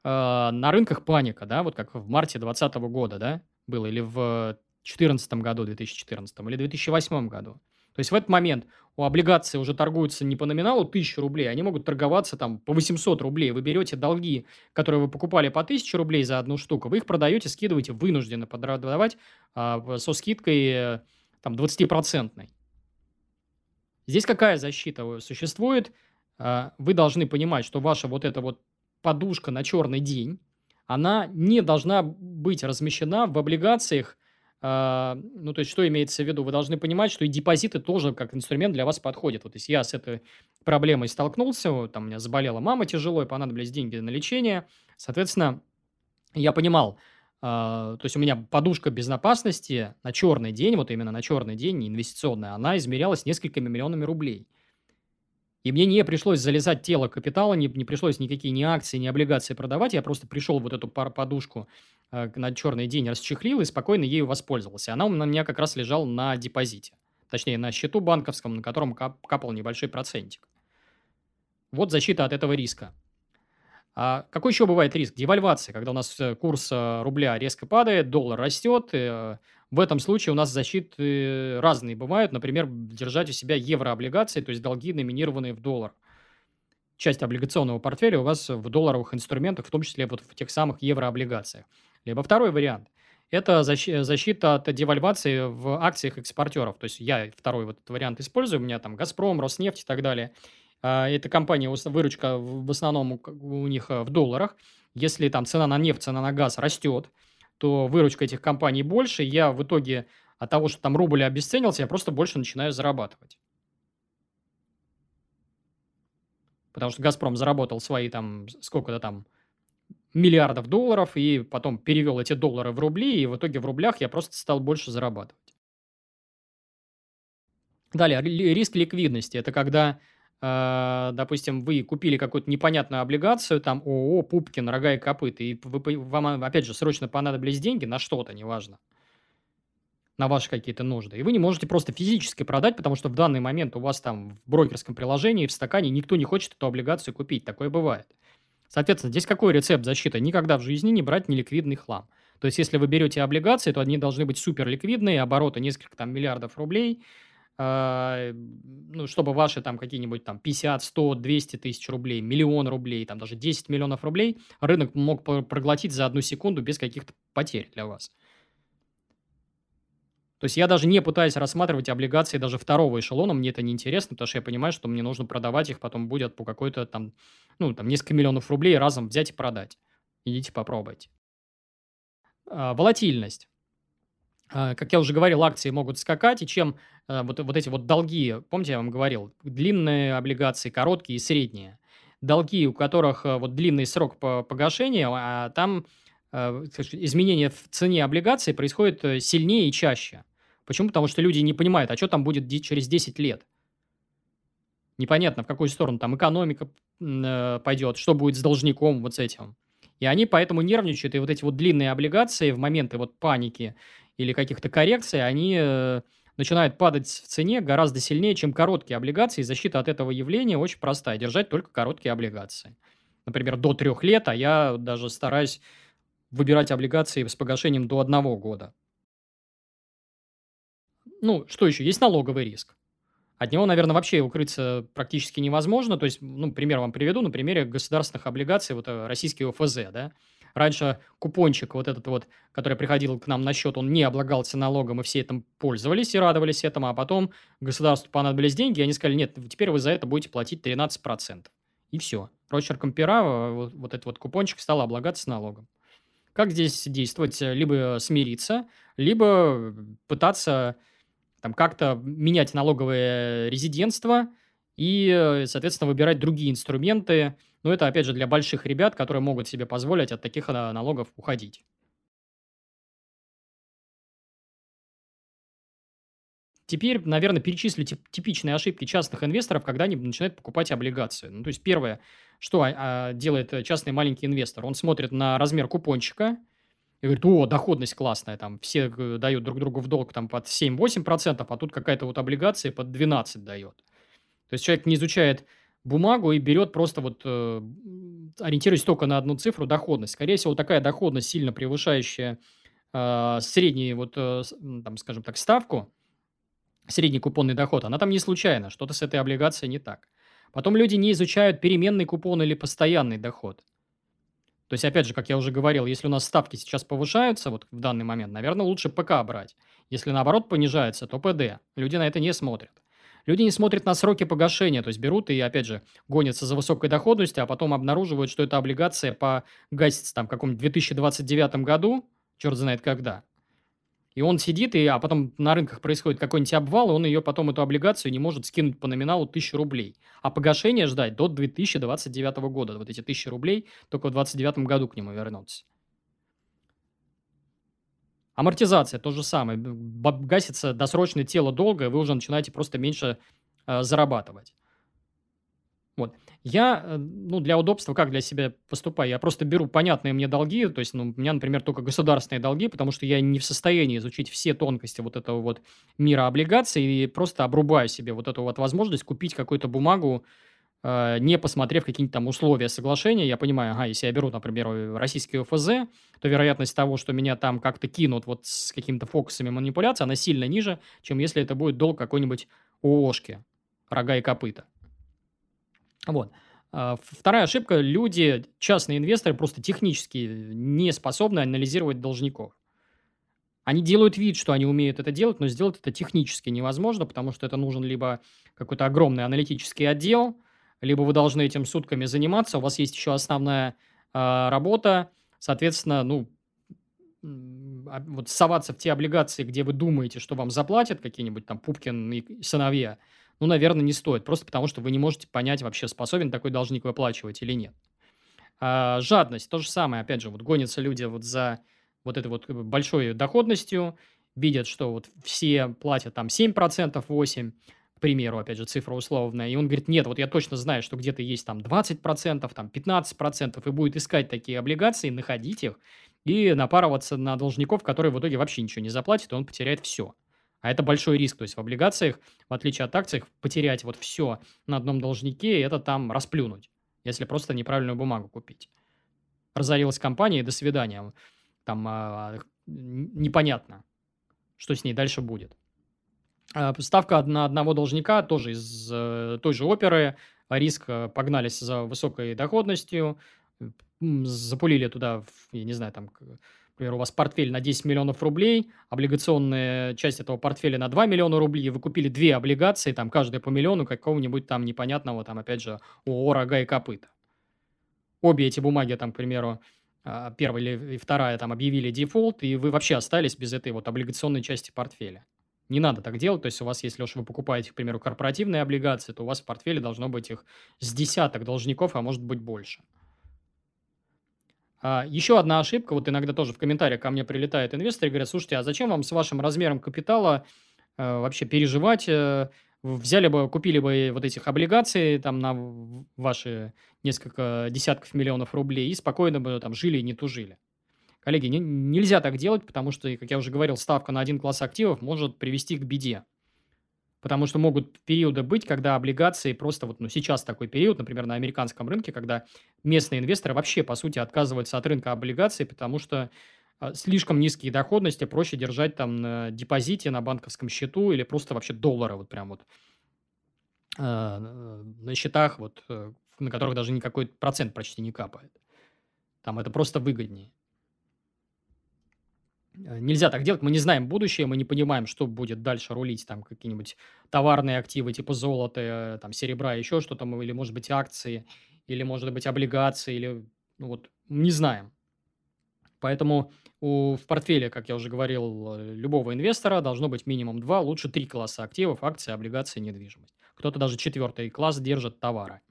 э, на рынках паника, да, вот как в марте 2020 года, да, было, или в 2014 году, 2014, или 2008 году. То есть в этот момент у облигаций уже торгуются не по номиналу 1000 рублей, они могут торговаться там по 800 рублей. Вы берете долги, которые вы покупали по 1000 рублей за одну штуку, вы их продаете, скидываете, вынуждены продавать а, со скидкой э, там 20%. Здесь какая защита существует? А, вы должны понимать, что ваша вот эта вот подушка на черный день, она не должна быть размещена в облигациях, а, ну, то есть, что имеется в виду? Вы должны понимать, что и депозиты тоже как инструмент для вас подходят. Вот если я с этой проблемой столкнулся, там у меня заболела мама тяжело, и понадобились деньги на лечение, соответственно, я понимал, то есть у меня подушка безопасности на черный день, вот именно на черный день, инвестиционная, она измерялась несколькими миллионами рублей. И мне не пришлось залезать тело капитала, не, не пришлось никакие ни акции, ни облигации продавать. Я просто пришел вот эту пар подушку э, на черный день, расчехлил и спокойно ею воспользовался. Она у меня как раз лежала на депозите. Точнее, на счету банковском, на котором кап капал небольшой процентик. Вот защита от этого риска. А какой еще бывает риск? Девальвация, когда у нас э, курс э, рубля резко падает, доллар растет, э, в этом случае у нас защиты разные бывают. Например, держать у себя еврооблигации, то есть долги, номинированные в доллар. Часть облигационного портфеля у вас в долларовых инструментах, в том числе вот в тех самых еврооблигациях. Либо второй вариант – это защита от девальвации в акциях экспортеров. То есть я второй вот этот вариант использую, у меня там «Газпром», «Роснефть» и так далее. А, эта компания, выручка в основном у них э, в долларах. Если там цена на нефть, цена на газ растет – то выручка этих компаний больше, я в итоге от того, что там рубль обесценился, я просто больше начинаю зарабатывать. Потому что «Газпром» заработал свои там, сколько-то там, миллиардов долларов, и потом перевел эти доллары в рубли, и в итоге в рублях я просто стал больше зарабатывать. Далее, риск ликвидности. Это когда допустим, вы купили какую-то непонятную облигацию, там ООО, Пупкин, Рога и Копыта, и вы, вам, опять же, срочно понадобились деньги на что-то, неважно, на ваши какие-то нужды. И вы не можете просто физически продать, потому что в данный момент у вас там в брокерском приложении, в стакане никто не хочет эту облигацию купить. Такое бывает. Соответственно, здесь какой рецепт защиты? Никогда в жизни не брать неликвидный хлам. То есть, если вы берете облигации, то они должны быть супер ликвидные, обороты несколько там миллиардов рублей – а, ну, чтобы ваши там какие-нибудь там 50, 100, 200 тысяч рублей, миллион рублей, там даже 10 миллионов рублей рынок мог проглотить за одну секунду без каких-то потерь для вас. То есть я даже не пытаюсь рассматривать облигации даже второго эшелона, мне это не интересно, потому что я понимаю, что мне нужно продавать их, потом будет по какой-то там, ну, там несколько миллионов рублей разом взять и продать. Идите попробуйте. А, волатильность. А, как я уже говорил, акции могут скакать, и чем а, вот, вот эти вот долги, помните, я вам говорил, длинные облигации, короткие и средние. Долги, у которых а, вот длинный срок погашения, а там изменение в цене облигаций происходит э, сильнее и чаще. Почему? Потому что люди не понимают, а что там будет через 10 лет. Непонятно, в какую сторону там экономика э, пойдет, что будет с должником вот с этим. И они поэтому нервничают, и вот эти вот длинные облигации в моменты вот паники или каких-то коррекций, они начинают падать в цене гораздо сильнее, чем короткие облигации. И защита от этого явления очень простая. Держать только короткие облигации. Например, до трех лет, а я даже стараюсь выбирать облигации с погашением до одного года. Ну, что еще? Есть налоговый риск. От него, наверное, вообще укрыться практически невозможно. То есть, ну, пример вам приведу на примере государственных облигаций, вот э, российский ОФЗ, да. Раньше купончик вот этот вот, который приходил к нам на счет, он не облагался налогом, и все этим пользовались и радовались этому, а потом государству понадобились деньги, и они сказали, нет, теперь вы за это будете платить 13%. И все. Рочерком пера э, вот, вот этот вот купончик стал облагаться налогом. Как здесь действовать? Либо смириться, либо пытаться там как-то менять налоговое резидентство и, соответственно, выбирать другие инструменты. Но это, опять же, для больших ребят, которые могут себе позволить от таких а, налогов уходить. Теперь, наверное, перечислю типичные ошибки частных инвесторов, когда они начинают покупать облигации. Ну, то есть, первое, что а, а, делает частный маленький инвестор? Он смотрит на размер купончика – и говорит, о, доходность классная, там все э, дают друг другу в долг там под 7-8%, а тут какая-то вот облигация под 12% дает. То есть человек не изучает бумагу и берет просто вот, э, ориентируясь только на одну цифру, доходность. Скорее всего, такая доходность, сильно превышающая э, средний, вот, э, там, скажем так, ставку, средний купонный доход, она там не случайно, что-то с этой облигацией не так. Потом люди не изучают переменный купон или постоянный доход. То есть, опять же, как я уже говорил, если у нас ставки сейчас повышаются, вот в данный момент, наверное, лучше ПК брать. Если наоборот понижается, то ПД. Люди на это не смотрят. Люди не смотрят на сроки погашения, то есть берут и, опять же, гонятся за высокой доходностью, а потом обнаруживают, что эта облигация погасится там в каком-нибудь 2029 году, черт знает когда. И он сидит, и, а потом на рынках происходит какой-нибудь обвал, и он ее потом, эту облигацию, не может скинуть по номиналу 1000 рублей. А погашение ждать до 2029 года. Вот эти 1000 рублей только в 2029 году к нему вернутся. Амортизация то же самое. Гасится досрочное тело долга, и вы уже начинаете просто меньше э, зарабатывать. Вот. Я, э, ну, для удобства как для себя поступаю? Я просто беру понятные мне долги, то есть, ну, у меня, например, только государственные долги, потому что я не в состоянии изучить все тонкости вот этого вот мира облигаций и просто обрубаю себе вот эту вот возможность купить какую-то бумагу, не посмотрев какие-нибудь там условия соглашения. Я понимаю, ага, если я беру, например, российский ОФЗ, то вероятность того, что меня там как-то кинут вот с какими-то фокусами манипуляции, она сильно ниже, чем если это будет долг какой-нибудь ООшки, рога и копыта. Вот. А, вторая ошибка. Люди, частные инвесторы, просто технически не способны анализировать должников. Они делают вид, что они умеют это делать, но сделать это технически невозможно, потому что это нужен либо какой-то огромный аналитический отдел, либо вы должны этим сутками заниматься, у вас есть еще основная э, работа, соответственно, ну, а, вот соваться в те облигации, где вы думаете, что вам заплатят какие-нибудь там Пупкин и сыновья – ну, наверное, не стоит. Просто потому, что вы не можете понять вообще, способен такой должник выплачивать или нет. А, жадность. То же самое. Опять же, вот гонятся люди вот за вот этой вот большой доходностью, видят, что вот все платят там 7%, 8%, к примеру, опять же, цифра условная, и он говорит, нет, вот я точно знаю, что где-то есть там 20%, там 15%, и будет искать такие облигации, находить их и напарываться на должников, которые в итоге вообще ничего не заплатят, и он потеряет все. А это большой риск. То есть в облигациях, в отличие от акций, потерять вот все на одном должнике, это там расплюнуть, если просто неправильную бумагу купить. Разорилась компания, и до свидания. Там а, непонятно, что с ней дальше будет. А, ставка на одного должника тоже из э, той же оперы. Риск э, погнались за высокой доходностью, запулили туда, я не знаю, там Например, у вас портфель на 10 миллионов рублей, облигационная часть этого портфеля на 2 миллиона рублей, вы купили две облигации, там каждая по миллиону какого-нибудь там непонятного, там опять же, ООО «Рога и копыта». Обе эти бумаги, там, к примеру, а, первая или вторая там объявили дефолт, и вы вообще остались без этой вот облигационной части портфеля. Не надо так делать, то есть у вас, если уж вы покупаете, к примеру, корпоративные облигации, то у вас в портфеле должно быть их с десяток должников, а может быть больше. А, еще одна ошибка, вот иногда тоже в комментариях ко мне прилетают инвесторы и говорят, слушайте, а зачем вам с вашим размером капитала э, вообще переживать? Э, взяли бы, купили бы вот этих облигаций там на ваши несколько десятков миллионов рублей и спокойно бы там жили и не тужили. Коллеги, не, нельзя так делать, потому что, как я уже говорил, ставка на один класс активов может привести к беде. Потому что могут периоды быть, когда облигации просто вот, ну, сейчас такой период, например, на американском рынке, когда местные инвесторы вообще, по сути, отказываются от рынка облигаций, потому что а, слишком низкие доходности, проще держать там на депозите, на банковском счету или просто вообще доллары вот прям вот а, на счетах, вот, э, на которых даже никакой процент почти не капает. Там это просто выгоднее. Э, нельзя так делать. Мы не знаем будущее, мы не понимаем, что будет дальше рулить, там какие-нибудь товарные активы типа золота, э, там серебра, еще что-то, или может быть акции, или может быть облигации, или ну вот не знаем. Поэтому у, в портфеле, как я уже говорил, э, любого инвестора должно быть минимум два, лучше три класса активов, акции, облигации, недвижимость. Кто-то даже четвертый класс держит товары.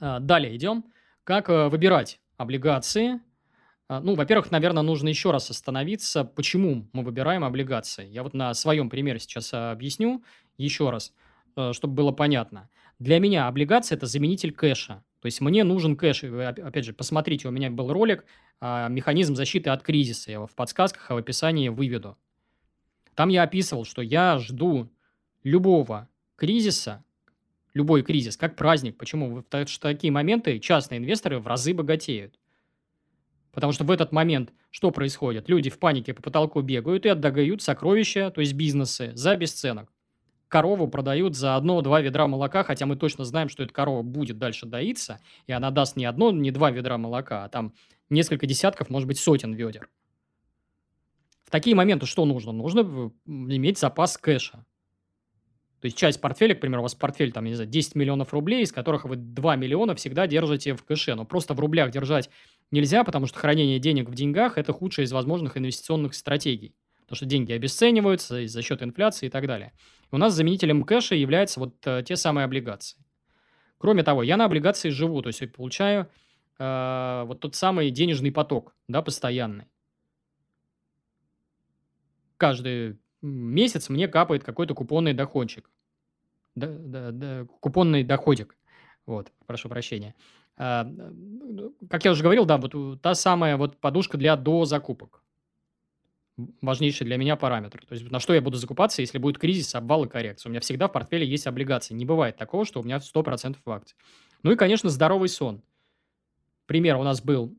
Далее идем. Как выбирать облигации ну, во-первых, наверное, нужно еще раз остановиться, почему мы выбираем облигации. Я вот на своем примере сейчас а, объясню еще раз, э, чтобы было понятно. Для меня облигация – это заменитель кэша. То есть мне нужен кэш. Опять же, посмотрите, у меня был ролик а, «Механизм защиты от кризиса». Я его в подсказках, а в описании выведу. Там я описывал, что я жду любого кризиса, любой кризис, как праздник. Почему? Потому что такие моменты частные инвесторы в разы богатеют. Потому что в этот момент что происходит? Люди в панике по потолку бегают и отдают сокровища, то есть бизнесы, за бесценок. Корову продают за одно-два ведра молока, хотя мы точно знаем, что эта корова будет дальше доиться, и она даст не одно, не два ведра молока, а там несколько десятков, может быть, сотен ведер. В такие моменты что нужно? Нужно иметь запас кэша. То есть часть портфеля, к примеру, у вас портфель, там, не знаю, 10 миллионов рублей, из которых вы 2 миллиона всегда держите в кэше. Но просто в рублях держать нельзя, потому что хранение денег в деньгах – это худшая из возможных инвестиционных стратегий. Потому что деньги обесцениваются за счет инфляции и так далее. И у нас заменителем кэша являются вот э, те самые облигации. Кроме того, я на облигации живу, то есть получаю э, вот тот самый денежный поток, да, постоянный. Каждый месяц мне капает какой-то купонный доходчик. Да, да, да, купонный доходик. Вот, прошу прощения. Ну, как я уже говорил, да, вот та самая вот подушка для до закупок. Важнейший для меня параметр. То есть на что я буду закупаться, если будет кризис, обвал и коррекция. У меня всегда в портфеле есть облигации. Не бывает такого, что у меня 100% в акции. Ну и, конечно, здоровый сон. Пример у нас был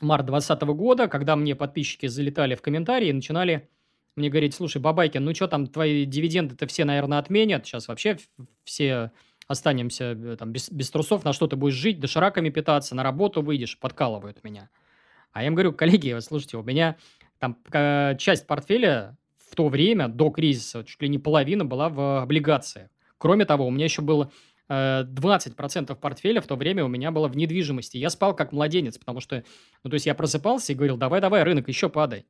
март 2020 года, когда мне подписчики залетали в комментарии и начинали мне говорить, слушай, Бабайкин, ну что там, твои дивиденды-то все, наверное, отменят, сейчас вообще все останемся э, там без, без трусов, на что ты будешь жить, дошираками питаться, на работу выйдешь, подкалывают меня. А я им говорю, коллеги, слушайте, у меня там часть портфеля в то время, до кризиса, чуть ли не половина была в облигациях. Кроме того, у меня еще было 20% портфеля в то время у меня было в недвижимости. Я спал как младенец, потому что, ну, то есть я просыпался и говорил, давай-давай, рынок, еще падай.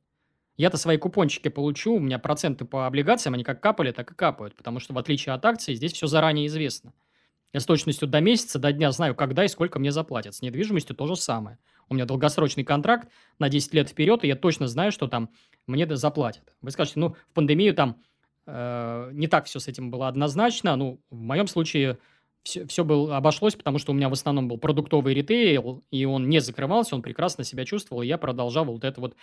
Я-то свои купончики получу, у меня проценты по облигациям, они как капали, так и капают, потому что в отличие от акций, здесь все заранее известно. Я с точностью до месяца, до дня знаю, когда и сколько мне заплатят. С недвижимостью то же самое. У меня долгосрочный контракт на 10 лет вперед, и я точно знаю, что там мне заплатят. Вы скажете, ну, в пандемию там э, не так все с этим было однозначно. Ну, в моем случае все, все было, обошлось, потому что у меня в основном был продуктовый ритейл, и он не закрывался, он прекрасно себя чувствовал, и я продолжал вот эту вот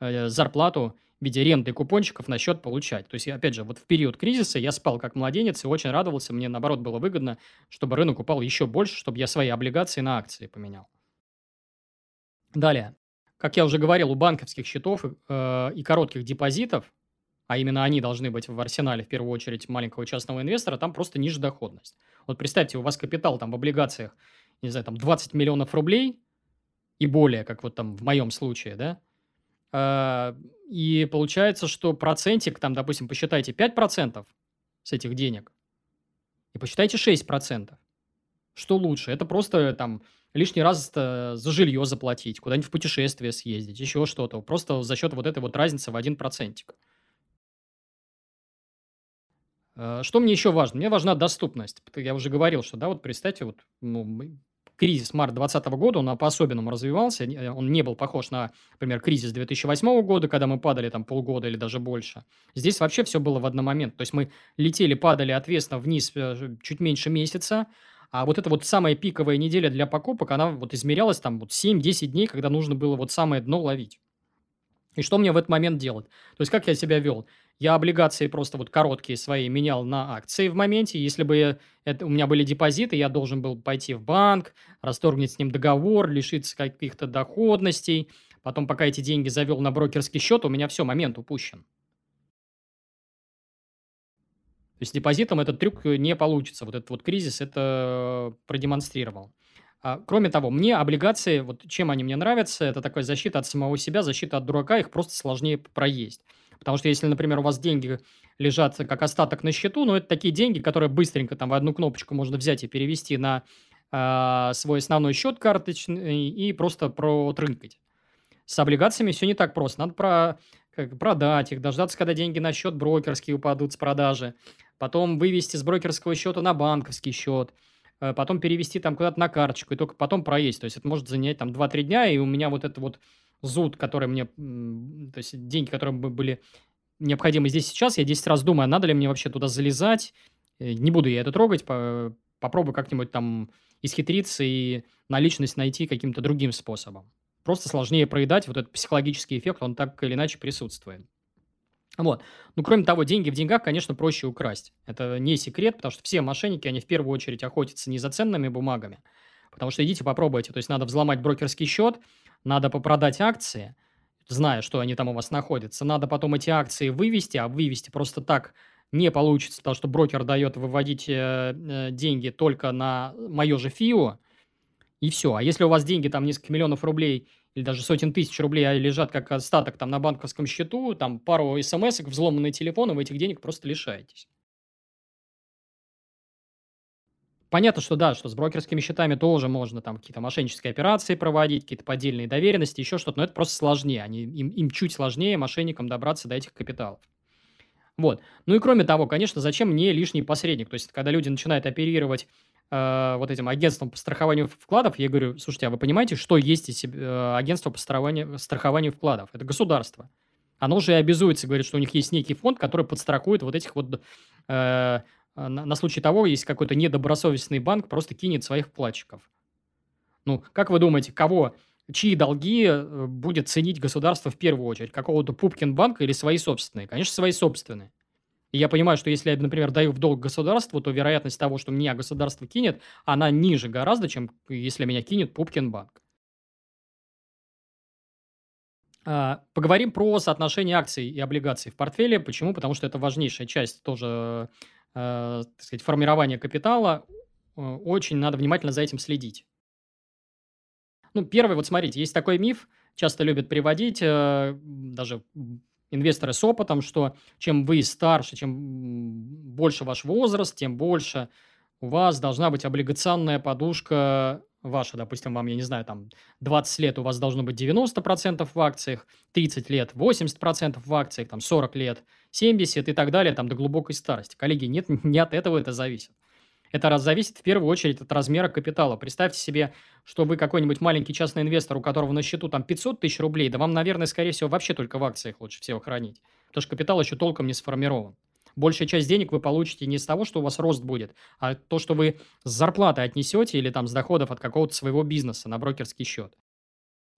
э, зарплату в виде ренты и купончиков на счет получать. То есть, опять же, вот в период кризиса я спал как младенец и очень радовался, мне, наоборот, было выгодно, чтобы рынок упал еще больше, чтобы я свои облигации на акции поменял. Далее. Как я уже говорил, у банковских счетов э, и коротких депозитов а именно они должны быть в арсенале, в первую очередь, маленького частного инвестора, там просто ниже доходность. Вот представьте, у вас капитал там в облигациях, не знаю, там 20 миллионов рублей и более, как вот там в моем случае, да, и получается, что процентик, там, допустим, посчитайте 5% с этих денег и посчитайте 6%. Что лучше? Это просто там лишний раз за жилье заплатить, куда-нибудь в путешествие съездить, еще что-то. Просто за счет вот этой вот разницы в один процентик. Э, что мне еще важно? Мне важна доступность. Я уже говорил, что, да, вот представьте, вот, ну, кризис марта 2020 года, он по-особенному развивался, э, он не был похож на, например, кризис 2008 года, когда мы падали там полгода или даже больше. Здесь вообще все было в один момент. То есть мы летели, падали ответственно вниз э, чуть меньше месяца, а вот эта вот самая пиковая неделя для покупок, она вот измерялась там вот 7-10 дней, когда нужно было вот самое дно ловить. И что мне в этот момент делать? То есть как я себя вел? Я облигации просто вот короткие свои менял на акции в моменте. Если бы это, у меня были депозиты, я должен был пойти в банк, расторгнуть с ним договор, лишиться каких-то доходностей. Потом, пока эти деньги завел на брокерский счет, у меня все, момент упущен. То есть депозитом этот трюк не получится. Вот этот вот кризис это продемонстрировал. А, кроме того, мне облигации, вот чем они мне нравятся, это такая защита от самого себя, защита от дурака, их просто сложнее проесть. Потому что если, например, у вас деньги лежат как остаток на счету, ну, это такие деньги, которые быстренько там в одну кнопочку можно взять и перевести на э, свой основной счет карточный и просто протрынкать. С облигациями все не так просто. Надо про, как, продать их, дождаться, когда деньги на счет брокерский упадут с продажи, потом вывести с брокерского счета на банковский счет – Э, потом перевести там куда-то на карточку и только потом проесть. То есть это может занять там 2-3 дня, и у меня вот это вот зуд, который мне, то есть деньги, которые бы были необходимы здесь сейчас, я 10 раз думаю, а надо ли мне вообще туда залезать, э, не буду я это трогать, по, попробую как-нибудь там исхитриться и наличность найти каким-то другим способом. Просто сложнее проедать, вот этот психологический эффект, он так или иначе присутствует. Вот. Ну, кроме того, деньги в деньгах, конечно, проще украсть. Это не секрет, потому что все мошенники, они в первую очередь охотятся не за ценными бумагами, потому что идите попробуйте. То есть надо взломать брокерский счет, надо попродать акции, зная, что они там у вас находятся. Надо потом эти акции вывести, а вывести просто так не получится, потому что брокер дает выводить э, э, деньги только на мое же ФИО, и все. А если у вас деньги там несколько миллионов рублей – или даже сотен тысяч рублей а лежат как остаток там на банковском счету, там пару смс взломанный телефон, и вы этих денег просто лишаетесь. Понятно, что да, что с брокерскими счетами тоже можно там какие-то мошеннические операции проводить, какие-то поддельные доверенности, еще что-то, но это просто сложнее. Они, им, им чуть сложнее мошенникам добраться до этих капиталов. Вот. Ну и кроме того, конечно, зачем мне лишний посредник? То есть, когда люди начинают оперировать э, вот этим агентством по страхованию вкладов, я говорю, слушайте, а вы понимаете, что есть эти, э, агентство по страхованию, страхованию вкладов? Это государство. Оно же и обязуется, говорит, что у них есть некий фонд, который подстрахует вот этих вот... Э, на, на случай того, если какой-то недобросовестный банк просто кинет своих вкладчиков. Ну, как вы думаете, кого, чьи долги э, будет ценить государство в первую очередь? Какого-то Пупкин банка или свои собственные? Конечно, свои собственные. И я понимаю, что если я, например, даю в долг государству, то вероятность того, что меня государство кинет, она ниже гораздо, чем если меня кинет Пупкин банк. А, поговорим про соотношение акций и облигаций в портфеле. Почему? Потому что это важнейшая часть тоже, так сказать, формирования капитала. Э, очень надо внимательно за этим следить. Ну, первый, вот смотрите, есть такой миф, часто любят приводить, э, даже инвесторы с опытом, что чем вы старше, чем больше ваш возраст, тем больше у вас должна быть облигационная подушка ваша, допустим, вам, я не знаю, там 20 лет у вас должно быть 90% в акциях, 30 лет 80% в акциях, там 40 лет 70 и так далее, там до глубокой старости. Коллеги, нет, не от этого это зависит. Это раз зависит в первую очередь от размера капитала. Представьте себе, что вы какой-нибудь маленький частный инвестор, у которого на счету там 500 тысяч рублей, да вам, наверное, скорее всего, вообще только в акциях лучше всего хранить. Потому что капитал еще толком не сформирован. Большая часть денег вы получите не с того, что у вас рост будет, а то, что вы с зарплаты отнесете или там с доходов от какого-то своего бизнеса на брокерский счет.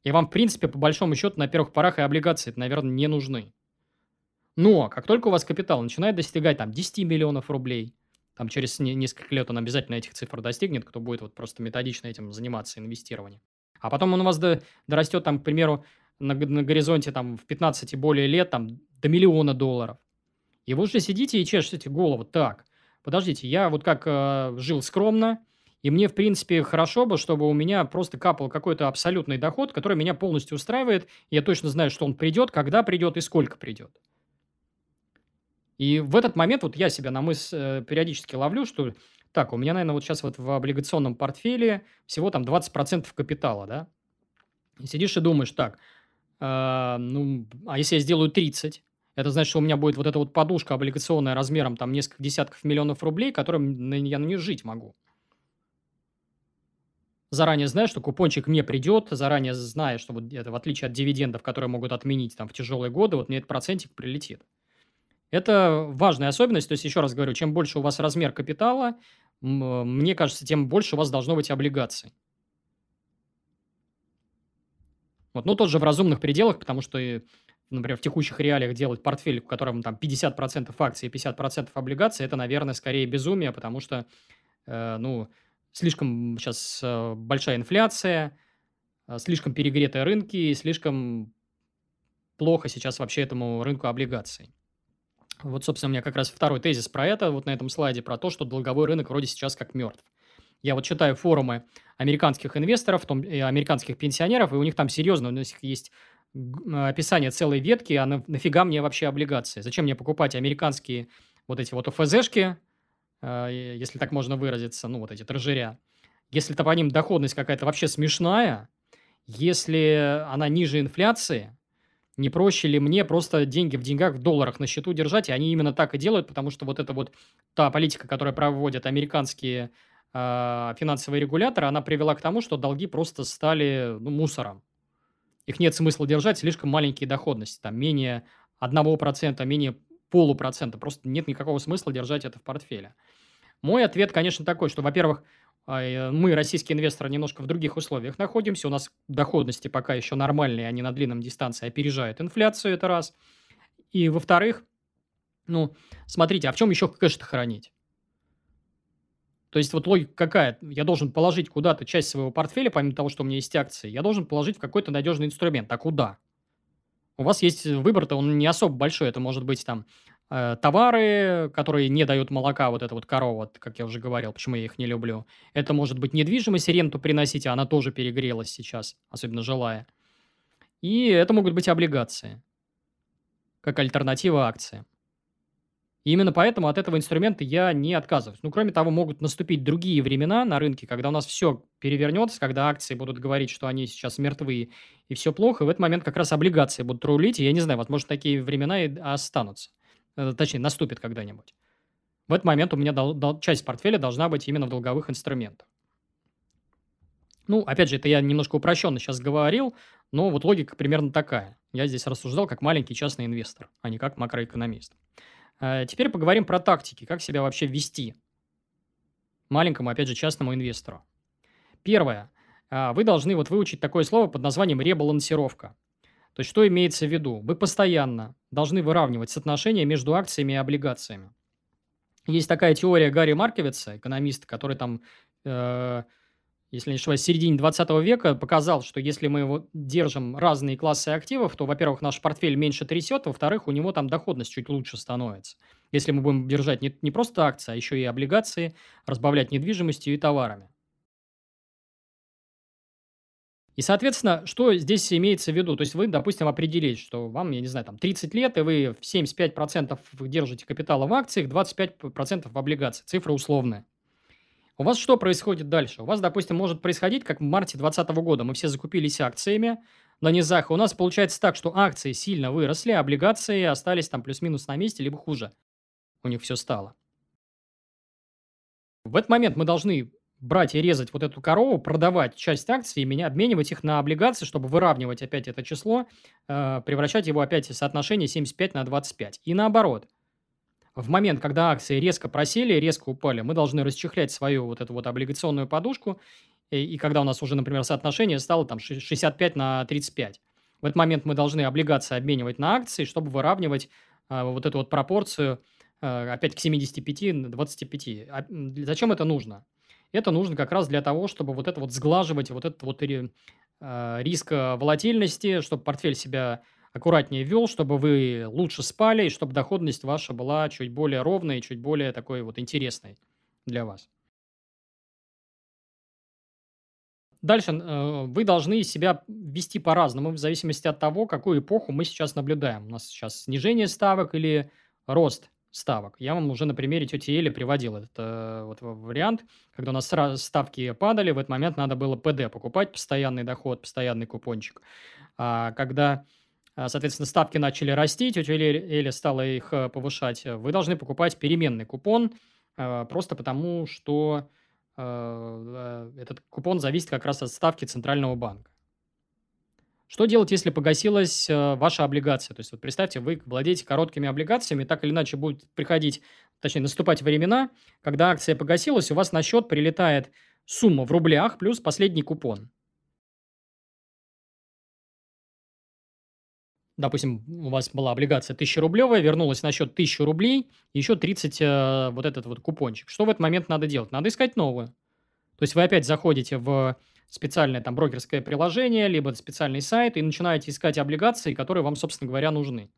И вам, в принципе, по большому счету, на первых порах и облигации, наверное, не нужны. Но как только у вас капитал начинает достигать там 10 миллионов рублей, там через несколько лет он обязательно этих цифр достигнет, кто будет вот просто методично этим заниматься, инвестированием. А потом он у вас до, дорастет, там, к примеру, на, на горизонте там, в 15 и более лет там, до миллиона долларов. И вы уже сидите и чешете голову. Так, подождите, я вот как э, жил скромно, и мне, в принципе, хорошо бы, чтобы у меня просто капал какой-то абсолютный доход, который меня полностью устраивает. Я точно знаю, что он придет, когда придет и сколько придет. И в этот момент вот я себя на мысль э, периодически ловлю, что так, у меня, наверное, вот сейчас вот в облигационном портфеле всего там 20% капитала, да? И сидишь и думаешь, так, э, ну, а если я сделаю 30, это значит, что у меня будет вот эта вот подушка облигационная размером там несколько десятков миллионов рублей, которым я на нее жить могу. Заранее зная, что купончик мне придет, заранее зная, что вот это в отличие от дивидендов, которые могут отменить там в тяжелые годы, вот мне этот процентик прилетит. Это важная особенность. То есть, еще раз говорю, чем больше у вас размер капитала, мне кажется, тем больше у вас должно быть облигаций. Вот, ну, тот же в разумных пределах, потому что например, в текущих реалиях делать портфель, в котором там 50% акций и 50% облигаций, это, наверное, скорее безумие, потому что, э, ну, слишком сейчас э, большая инфляция, э, слишком перегретые рынки и слишком плохо сейчас вообще этому рынку облигаций. Вот, собственно, у меня как раз второй тезис про это, вот на этом слайде, про то, что долговой рынок вроде сейчас как мертв. Я вот читаю форумы американских инвесторов, том, и американских пенсионеров, и у них там серьезно, у них есть описание целой ветки, а на, нафига мне вообще облигации? Зачем мне покупать американские вот эти вот ОФЗшки, э, если так можно выразиться, ну, вот эти тражеря. Если то по ним доходность какая-то вообще смешная, если она ниже инфляции, не проще ли мне просто деньги в деньгах, в долларах на счету держать? И они именно так и делают, потому что вот это вот та политика, которую проводят американские э, финансовые регуляторы, она привела к тому, что долги просто стали ну, мусором. Их нет смысла держать, слишком маленькие доходности, там менее 1%, менее полупроцента. Просто нет никакого смысла держать это в портфеле. Мой ответ, конечно, такой, что, во-первых, мы, российские инвесторы, немножко в других условиях находимся. У нас доходности пока еще нормальные, они на длинном дистанции опережают инфляцию, это раз. И, во-вторых, ну, смотрите, а в чем еще кэш-то хранить? То есть вот логика какая? Я должен положить куда-то часть своего портфеля, помимо того, что у меня есть акции, я должен положить в какой-то надежный инструмент. А куда? У вас есть выбор-то, он не особо большой. Это может быть там Э, товары, которые не дают молока, вот эта вот корова, как я уже говорил, почему я их не люблю. Это может быть недвижимость, ренту приносить, а она тоже перегрелась сейчас, особенно жилая. И это могут быть облигации, как альтернатива акции. И именно поэтому от этого инструмента я не отказываюсь. Ну, кроме того, могут наступить другие времена на рынке, когда у нас все перевернется, когда акции будут говорить, что они сейчас мертвы и все плохо, и в этот момент как раз облигации будут рулить, и я не знаю, возможно, такие времена и останутся. Э, точнее, наступит когда-нибудь. В этот момент у меня дол- дол- часть портфеля должна быть именно в долговых инструментах. Ну, опять же, это я немножко упрощенно сейчас говорил, но вот логика примерно такая. Я здесь рассуждал как маленький частный инвестор, а не как макроэкономист. А теперь поговорим про тактики, как себя вообще вести маленькому, опять же, частному инвестору. Первое. А, вы должны вот выучить такое слово под названием ребалансировка. То есть, что имеется в виду? Вы постоянно должны выравнивать соотношение между акциями и облигациями. Есть такая теория Гарри Марковица, экономиста, который там, э, если не ошибаюсь, в середине 20 века показал, что если мы его держим разные классы активов, то, во-первых, наш портфель меньше трясет, во-вторых, у него там доходность чуть лучше становится. Если мы будем держать не, не просто акции, а еще и облигации, разбавлять недвижимостью и товарами. И, соответственно, что здесь имеется в виду? То есть вы, допустим, определить, что вам, я не знаю, там 30 лет, и вы 75% держите капитала в акциях, 25% в облигациях. Цифра условная. У вас что происходит дальше? У вас, допустим, может происходить, как в марте 2020 года. Мы все закупились акциями на низах. У нас получается так, что акции сильно выросли, а облигации остались там плюс-минус на месте, либо хуже. У них все стало. В этот момент мы должны брать и резать вот эту корову, продавать часть акций и меня, обменивать их на облигации, чтобы выравнивать опять это число, э, превращать его опять в соотношение 75 на 25. И наоборот. В момент, когда акции резко просели, резко упали, мы должны расчехлять свою вот эту вот облигационную подушку, и, и когда у нас уже, например, соотношение стало там 65 на 35. В этот момент мы должны облигации обменивать на акции, чтобы выравнивать э, вот эту вот пропорцию э, опять к 75 на 25. А зачем это нужно? Это нужно как раз для того, чтобы вот это вот сглаживать, вот этот вот э, риск э, волатильности, чтобы портфель себя аккуратнее вел, чтобы вы лучше спали, и чтобы доходность ваша была чуть более ровной, чуть более такой вот интересной для вас. Дальше э, вы должны себя вести по-разному, в зависимости от того, какую эпоху мы сейчас наблюдаем. У нас сейчас снижение ставок или рост ставок. Я вам уже на примере тети Эли приводил этот э, вот вариант, когда у нас сразу ставки падали, в этот момент надо было ПД покупать, постоянный доход, постоянный купончик. А когда, э, соответственно, ставки начали расти, тетя Эли, Эли стала их э, повышать, вы должны покупать переменный купон, э, просто потому что э, этот купон зависит как раз от ставки Центрального банка. Что делать, если погасилась э, ваша облигация? То есть вот представьте, вы владеете короткими облигациями, так или иначе будет приходить, точнее наступать времена, когда акция погасилась, у вас на счет прилетает сумма в рублях плюс последний купон. допустим, у вас была облигация 1000-рублевая, вернулась на счет 1000 рублей, еще 30 э, вот этот вот купончик. Что в этот момент надо делать? Надо искать новую. То есть вы опять заходите в специальное там брокерское приложение, либо специальный сайт и начинаете искать облигации, которые вам, собственно говоря, нужны.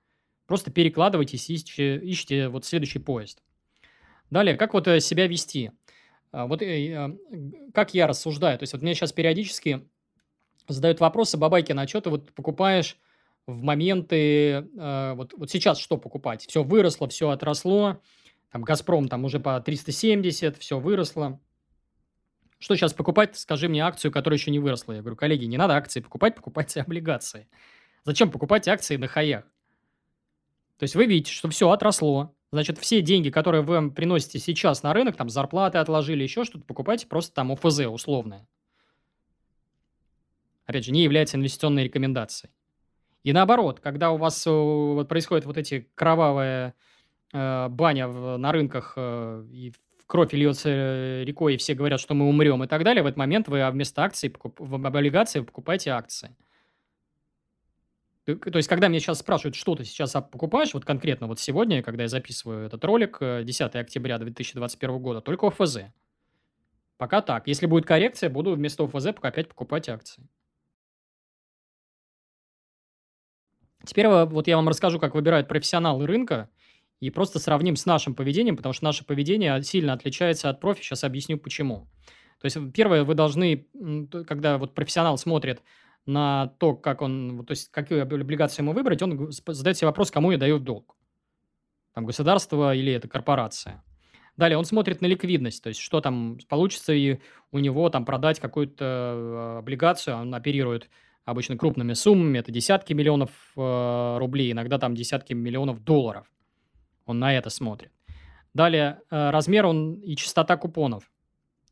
Просто перекладывайтесь ищите, ищите вот следующий поезд. Далее, как вот э, себя вести? А, вот э, как я рассуждаю. То есть вот мне сейчас периодически задают вопросы, Бабайкин, а что ты вот покупаешь в моменты, э, вот, вот сейчас что покупать? Все выросло, все отросло, там Газпром там уже по 370, все выросло. Что сейчас покупать? Скажи мне акцию, которая еще не выросла. Я говорю, коллеги, не надо акции покупать, покупайте облигации. Зачем покупать акции на хаях? То есть вы видите, что все отросло. Значит, все деньги, которые вы приносите сейчас на рынок, там зарплаты отложили, еще что-то, покупайте просто там ОФЗ условное. Опять же, не является инвестиционной рекомендацией. И наоборот, когда у вас э, вот, происходит вот эти кровавые э, баня в, на рынках, э, и кровь льется э, рекой, и все говорят, что мы умрем и так далее, в этот момент вы вместо акций, в облигации покупаете акции. То есть, когда меня сейчас спрашивают, что ты сейчас покупаешь, вот конкретно вот сегодня, когда я записываю этот ролик, 10 э, октября 2021 года, только ОФЗ. Пока так. Если будет коррекция, буду вместо ОФЗ опять покупать акции. Теперь вот я вам расскажу, как выбирают профессионалы рынка, и просто сравним с нашим поведением, потому что наше поведение сильно отличается от профи. Сейчас объясню почему. То есть, первое, вы должны, когда вот профессионал смотрит на то, как он, то есть какую облигацию ему выбрать, он задает себе вопрос, кому я даю долг. Там государство или это корпорация. Далее он смотрит на ликвидность, то есть что там получится и у него там продать какую-то э, облигацию, он оперирует обычно крупными суммами, это десятки миллионов э, рублей, иногда там десятки миллионов долларов. Он на это смотрит. Далее э, размер он и частота купонов.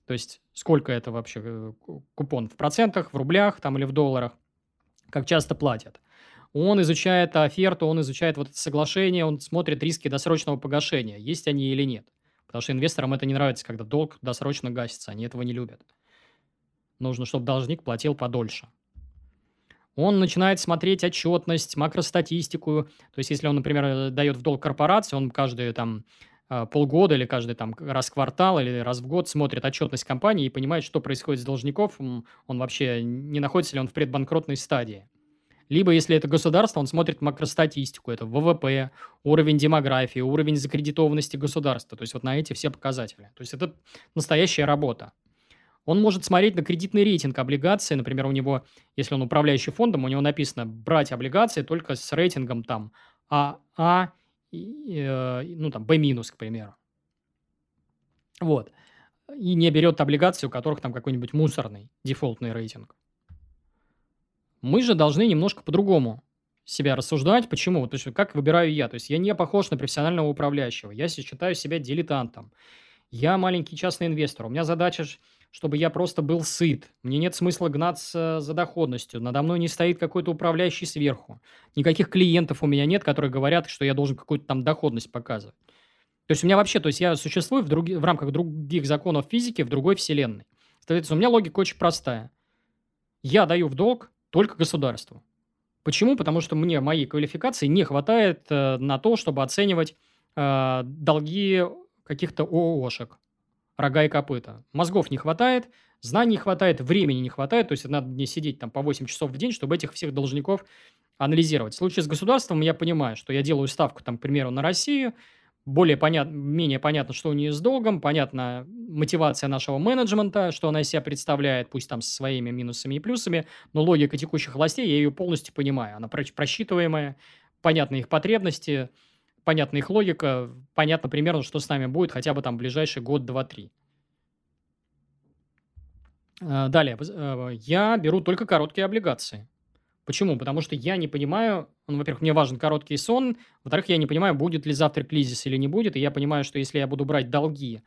То есть сколько это вообще э, купон в процентах, в рублях там или в долларах, как часто платят. Он изучает оферту, он изучает вот это соглашение, он смотрит риски досрочного погашения, есть они или нет. Потому что инвесторам это не нравится, когда долг досрочно гасится, они этого не любят. Нужно, чтобы должник платил подольше. Он начинает смотреть отчетность, макростатистику. То есть, если он, например, дает в долг корпорации, он каждый там а, полгода или каждый там раз в квартал или раз в год смотрит отчетность компании и понимает, что происходит с должников, он вообще не находится ли он в предбанкротной стадии. Либо, если это государство, он смотрит макростатистику, это ВВП, уровень демографии, уровень закредитованности государства. То есть вот на эти все показатели. То есть это настоящая работа. Он может смотреть на кредитный рейтинг облигаций. Например, у него, если он управляющий фондом, у него написано брать облигации только с рейтингом там АА Э, ну, там, B минус, к примеру. Вот. И не берет облигации, у которых там какой-нибудь мусорный дефолтный рейтинг. Мы же должны немножко по-другому себя рассуждать. Почему? То есть, как выбираю я? То есть, я не похож на профессионального управляющего. Я считаю себя дилетантом. Я маленький частный инвестор. У меня задача чтобы я просто был сыт. Мне нет смысла гнаться за доходностью. Надо мной не стоит какой-то управляющий сверху. Никаких клиентов у меня нет, которые говорят, что я должен какую-то там доходность показывать. То есть у меня вообще, то есть я существую в, друг, в рамках других законов физики в другой вселенной. Соответственно, у меня логика очень простая. Я даю в долг только государству. Почему? Потому что мне моей квалификации не хватает э, на то, чтобы оценивать э, долги каких-то ООшек рога и копыта. Мозгов не хватает, знаний не хватает, времени не хватает, то есть надо мне сидеть там по 8 часов в день, чтобы этих всех должников анализировать. В случае с государством я понимаю, что я делаю ставку, там, к примеру, на Россию, более понятно, менее понятно, что у нее с долгом, понятна мотивация нашего менеджмента, что она из себя представляет, пусть там со своими минусами и плюсами, но логика текущих властей, я ее полностью понимаю. Она просчитываемая, понятны их потребности, понятна их логика, понятно примерно, что с нами будет хотя бы там ближайший год, два, три. Э, далее, э, я беру только короткие облигации. Почему? Потому что я не понимаю, ну, во-первых, мне важен короткий сон, во-вторых, я не понимаю, будет ли завтра кризис или не будет, и я понимаю, что если я буду брать долги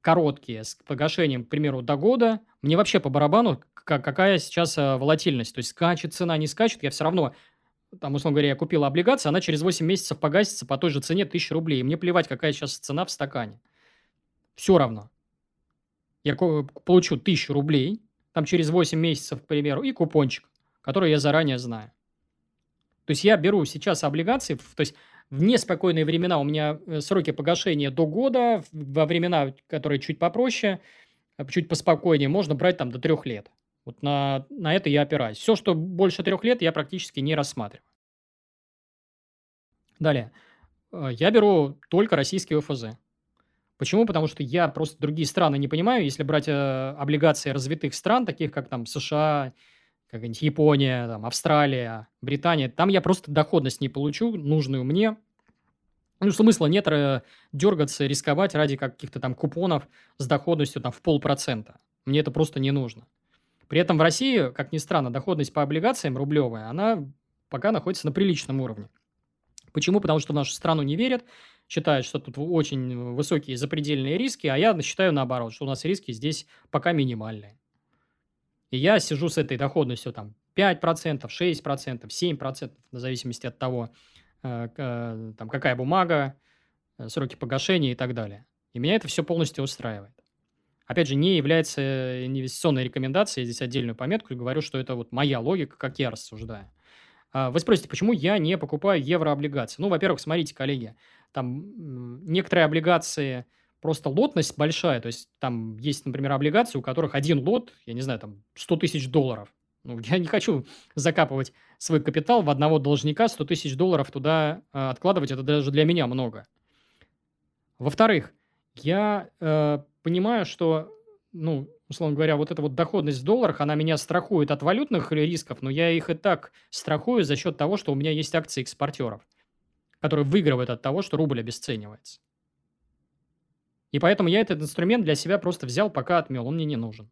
короткие с погашением, к примеру, до года, мне вообще по барабану, какая сейчас э, волатильность, то есть скачет цена, не скачет, я все равно там, условно говоря, я купил облигацию, она через 8 месяцев погасится по той же цене 1000 рублей. И мне плевать, какая сейчас цена в стакане. Все равно. Я получу 1000 рублей, там через 8 месяцев, к примеру, и купончик, который я заранее знаю. То есть я беру сейчас облигации, то есть в неспокойные времена у меня э, сроки погашения до года, во времена, которые чуть попроще, э, чуть поспокойнее, можно брать там до трех лет. Вот на, на это я опираюсь. Все, что больше трех лет, я практически не рассматриваю. Далее. Э, я беру только российские ОФЗ. Почему? Потому что я просто другие страны не понимаю. Если брать э, облигации развитых стран, таких как там США, какая-нибудь Япония, там, Австралия, Британия, там я просто доходность не получу, нужную мне. Ну, смысла нет э, дергаться, рисковать ради каких-то там купонов с доходностью там в полпроцента. Мне это просто не нужно. При этом в России, как ни странно, доходность по облигациям рублевая, она пока находится на приличном уровне. Почему? Потому что в нашу страну не верят, считают, что тут очень высокие запредельные риски, а я считаю наоборот, что у нас риски здесь пока минимальные. И я сижу с этой доходностью там 5%, 6%, 7%, в зависимости от того, э, э, там, какая бумага, э, сроки погашения и так далее. И меня это все полностью устраивает. Опять же, не является инвестиционной рекомендацией, здесь отдельную пометку, говорю, что это вот моя логика, как я рассуждаю. А, вы спросите, почему я не покупаю еврооблигации? Ну, во-первых, смотрите, коллеги, там некоторые облигации просто лотность большая, то есть там есть, например, облигации, у которых один лот, я не знаю, там 100 тысяч долларов. Ну, я не хочу закапывать свой капитал в одного должника, 100 тысяч долларов туда э, откладывать, это даже для меня много. Во-вторых, я э, понимаю, что ну, условно говоря, вот эта вот доходность в долларах, она меня страхует от валютных рисков, но я их и так страхую за счет того, что у меня есть акции экспортеров, которые выигрывают от того, что рубль обесценивается. И поэтому я этот инструмент для себя просто взял, пока отмел, он мне не нужен.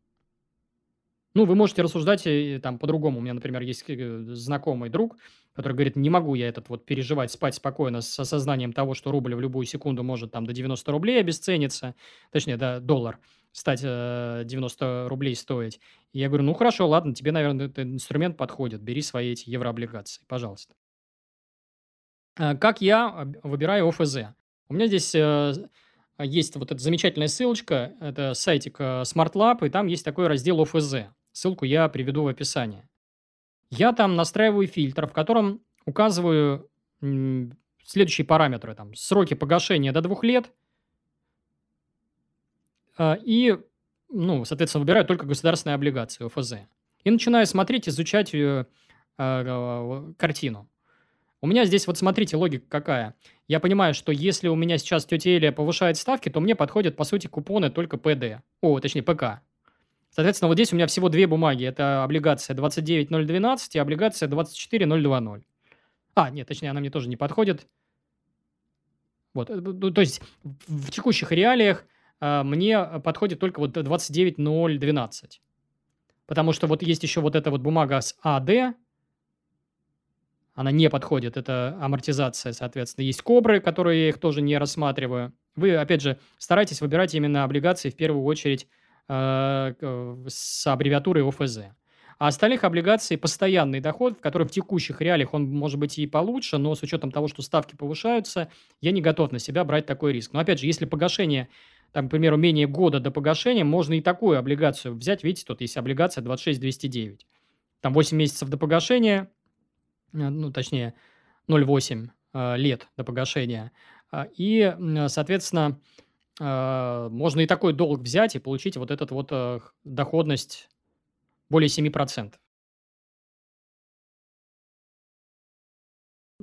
Ну, вы можете рассуждать и, там по-другому. У меня, например, есть э, знакомый друг, который говорит, не могу я этот вот переживать, спать спокойно с осознанием того, что рубль в любую секунду может там до 90 рублей обесцениться, точнее, да, доллар стать э, 90 рублей стоить. И я говорю, ну хорошо, ладно, тебе, наверное, этот инструмент подходит, бери свои эти еврооблигации, пожалуйста. Э, как я выбираю ОФЗ? У меня здесь э, есть вот эта замечательная ссылочка, это сайтик э, SmartLab, и там есть такой раздел ОФЗ. Ссылку я приведу в описании. Я там настраиваю фильтр, в котором указываю следующие параметры. Там, сроки погашения до двух лет. А, и, ну, соответственно, выбираю только государственные облигации, ОФЗ. И начинаю смотреть, изучать э, э, картину. У меня здесь, вот смотрите, логика какая. Я понимаю, что если у меня сейчас тетя Эля повышает ставки, то мне подходят, по сути, купоны только ПД. О, точнее, ПК. Соответственно, вот здесь у меня всего две бумаги. Это облигация 29012 и облигация 24020. А, нет, точнее, она мне тоже не подходит. Вот, э, ну, то есть в текущих реалиях э, мне подходит только вот 29012. Потому что вот есть еще вот эта вот бумага с АД, она не подходит, это амортизация, соответственно. Есть кобры, которые я их тоже не рассматриваю. Вы, опять же, старайтесь выбирать именно облигации в первую очередь с аббревиатурой ОФЗ. А остальных облигаций постоянный доход, в который в текущих реалиях он может быть и получше, но с учетом того, что ставки повышаются, я не готов на себя брать такой риск. Но опять же, если погашение, там, к примеру, менее года до погашения, можно и такую облигацию взять. Видите, тут есть облигация 26209. Там 8 месяцев до погашения, э, ну, точнее, 0,8 э, лет до погашения. И, соответственно, а, можно и такой долг взять и получить вот этот вот э, доходность более 7%.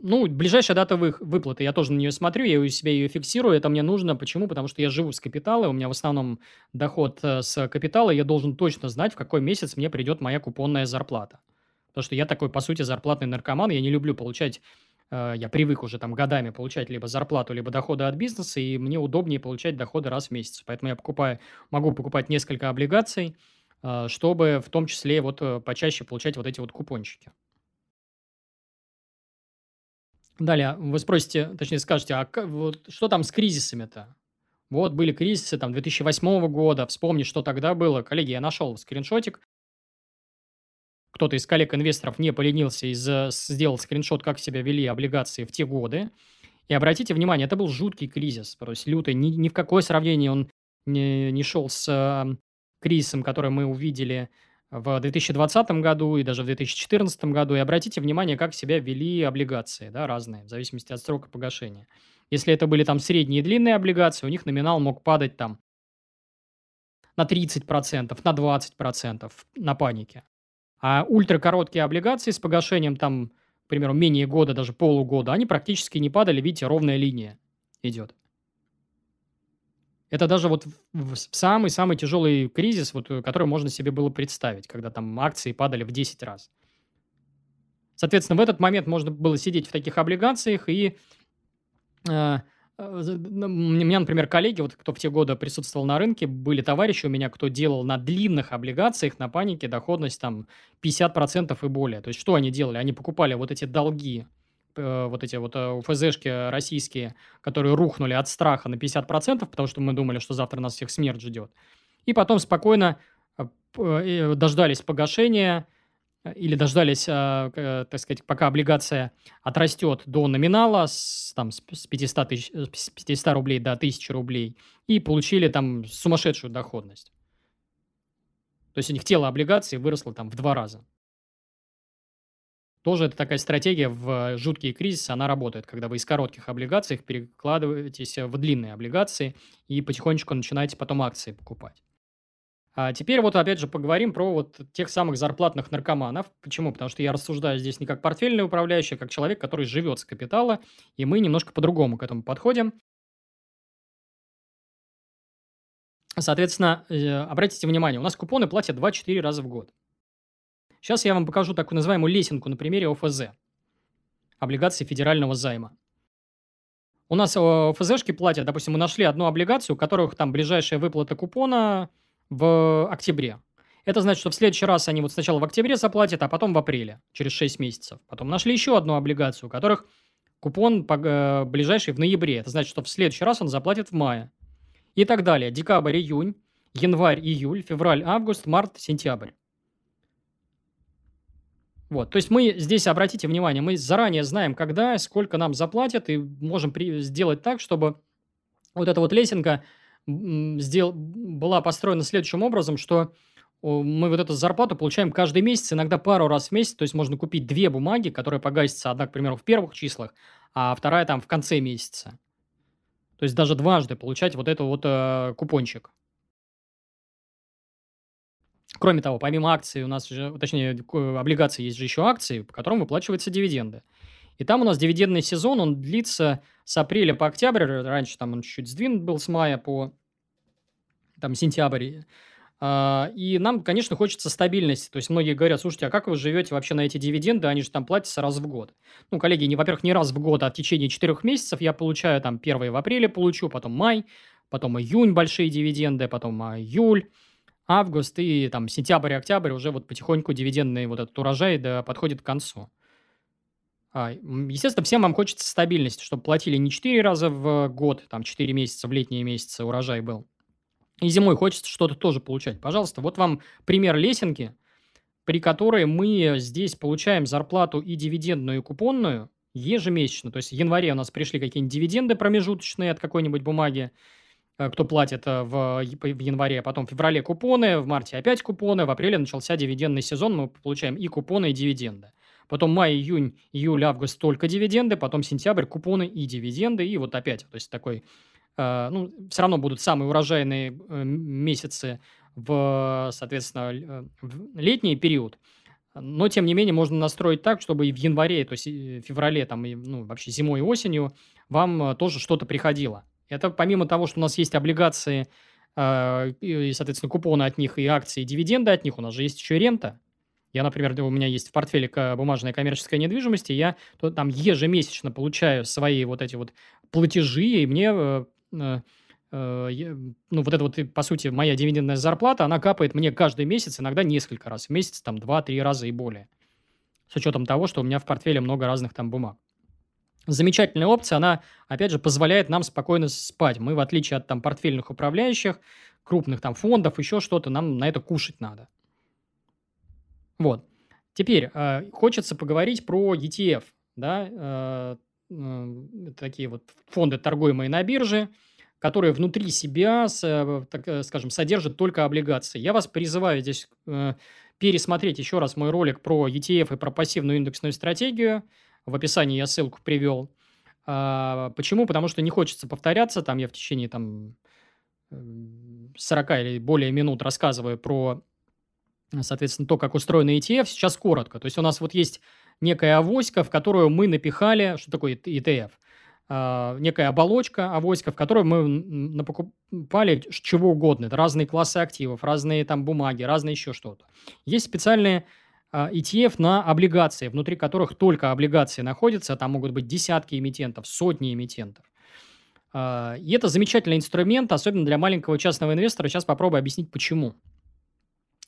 Ну, ближайшая дата вы, выплаты, я тоже на нее смотрю, я у себя ее фиксирую, это мне нужно. Почему? Потому что я живу с капитала, у меня в основном доход э, с капитала, я должен точно знать, в какой месяц мне придет моя купонная зарплата. Потому что я такой, по сути, зарплатный наркоман, я не люблю получать Э, я привык уже там годами получать либо зарплату, либо доходы от бизнеса, и мне удобнее получать доходы раз в месяц. Поэтому я покупаю, могу покупать несколько облигаций, э, чтобы в том числе вот э, почаще получать вот эти вот купончики. Далее, вы спросите, точнее скажете, а вот что там с кризисами-то? Вот были кризисы там 2008 года, вспомни, что тогда было. Коллеги, я нашел скриншотик кто-то из коллег-инвесторов не поленился и сделал скриншот, как себя вели облигации в те годы. И обратите внимание, это был жуткий кризис, то есть лютый. Ни, ни в какое сравнение он не, не шел с э, кризисом, который мы увидели в 2020 году и даже в 2014 году. И обратите внимание, как себя вели облигации, да, разные, в зависимости от срока погашения. Если это были там средние и длинные облигации, у них номинал мог падать там на 30%, на 20% на панике. А ультракороткие облигации с погашением там, к примеру, менее года, даже полугода, они практически не падали, видите, ровная линия идет. Это даже вот самый-самый тяжелый кризис, вот, э, который можно себе было представить, когда там акции падали в 10 раз. Соответственно, в этот момент можно было сидеть в таких облигациях и э, меня, например, коллеги, вот кто в те годы присутствовал на рынке, были товарищи у меня, кто делал на длинных облигациях, на панике доходность там 50% и более. То есть что они делали? Они покупали вот эти долги Э, вот эти вот э, УФЗшки российские, которые рухнули от страха на 50%, потому что мы думали, что завтра нас всех смерть ждет. И потом спокойно э, дождались погашения или дождались, так сказать, пока облигация отрастет до номинала с, там, с 500, тысяч, с 500 рублей до 1000 рублей и получили там сумасшедшую доходность. То есть у них тело облигаций выросло там в два раза. Тоже это такая стратегия в жуткие кризисы, она работает, когда вы из коротких облигаций перекладываетесь в длинные облигации и потихонечку начинаете потом акции покупать. А теперь вот опять же поговорим про вот тех самых зарплатных наркоманов. Почему? Потому что я рассуждаю здесь не как портфельный управляющий, а как человек, который живет с капитала, и мы немножко по-другому к этому подходим. Соответственно, э, обратите внимание, у нас купоны платят 2-4 раза в год. Сейчас я вам покажу такую называемую лесенку на примере ОФЗ. Облигации федерального займа. У нас ОФЗшки платят, допустим, мы нашли одну облигацию, у которых там ближайшая выплата купона в октябре. Это значит, что в следующий раз они вот сначала в октябре заплатят, а потом в апреле, через 6 месяцев. Потом нашли еще одну облигацию, у которых купон э, ближайший в ноябре. Это значит, что в следующий раз он заплатит в мае. И так далее. Декабрь, июнь, январь, июль, февраль, август, март, сентябрь. Вот, то есть мы здесь, обратите внимание, мы заранее знаем, когда, сколько нам заплатят, и можем при, сделать так, чтобы вот эта вот лесенка сдел, была построена следующим образом, что мы вот эту зарплату получаем каждый месяц, иногда пару раз в месяц, то есть можно купить две бумаги, которые погасятся, одна, к примеру, в первых числах, а вторая там в конце месяца. То есть даже дважды получать вот этот вот э, купончик. Кроме того, помимо акций у нас же, точнее, облигаций есть же еще акции, по которым выплачиваются дивиденды. И там у нас дивидендный сезон, он длится с апреля по октябрь, раньше там он чуть-чуть сдвинут был с мая по там сентябрь. А, и нам, конечно, хочется стабильности. То есть многие говорят, слушайте, а как вы живете вообще на эти дивиденды? Они же там платятся раз в год. Ну, коллеги, не, во-первых, не раз в год, а в течение четырех месяцев я получаю там первые в апреле получу, потом май, потом июнь большие дивиденды, потом июль август и там сентябрь, октябрь уже вот потихоньку дивидендный вот этот урожай да, подходит к концу. А, естественно, всем вам хочется стабильности, чтобы платили не 4 раза в год, там 4 месяца в летние месяцы урожай был. И зимой хочется что-то тоже получать. Пожалуйста, вот вам пример лесенки, при которой мы здесь получаем зарплату и дивидендную, и купонную ежемесячно. То есть в январе у нас пришли какие-нибудь дивиденды промежуточные от какой-нибудь бумаги, Э, кто платит э, в, в январе, потом в феврале купоны, в марте опять купоны, в апреле начался дивидендный сезон, мы получаем и купоны, и дивиденды. Потом май, июнь, июль, август только дивиденды, потом сентябрь купоны и дивиденды, и вот опять, то есть такой, э, ну, все равно будут самые урожайные э, месяцы в, соответственно, э, в летний период, но, тем не менее, можно настроить так, чтобы и в январе, то есть в феврале, там, и, ну, вообще зимой и осенью вам тоже что-то приходило. Это помимо того, что у нас есть облигации э, и, соответственно, купоны от них и акции, и дивиденды от них, у нас же есть еще рента. Я, например, у меня есть в портфеле бумажная коммерческая недвижимость, и я то, там ежемесячно получаю свои вот эти вот платежи, и мне, э, э, э, ну, вот это вот, по сути, моя дивидендная зарплата, она капает мне каждый месяц, иногда несколько раз в месяц, там, два-три раза и более. С учетом того, что у меня в портфеле много разных там бумаг замечательная опция, она, опять же, позволяет нам спокойно спать. Мы, в отличие от там портфельных управляющих, крупных там фондов, еще что-то, нам на это кушать надо. Вот. Теперь э, хочется поговорить про ETF, да, э, э, такие вот фонды, торгуемые на бирже, которые внутри себя, с, э, так э, скажем, содержат только облигации. Я вас призываю здесь э, пересмотреть еще раз мой ролик про ETF и про пассивную индексную стратегию. В описании я ссылку привел. А, почему? Потому что не хочется повторяться. Там я в течение там, 40 или более минут рассказываю про, соответственно, то, как устроен ETF. Сейчас коротко. То есть у нас вот есть некая авоська, в которую мы напихали... Что такое ETF? А, некая оболочка авоська, в которую мы покупали чего угодно. Это разные классы активов, разные там бумаги, разные еще что-то. Есть специальные а, ETF на облигации, внутри которых только облигации находятся. Там могут быть десятки эмитентов, сотни эмитентов. А, и это замечательный инструмент, особенно для маленького частного инвестора. Сейчас попробую объяснить, почему.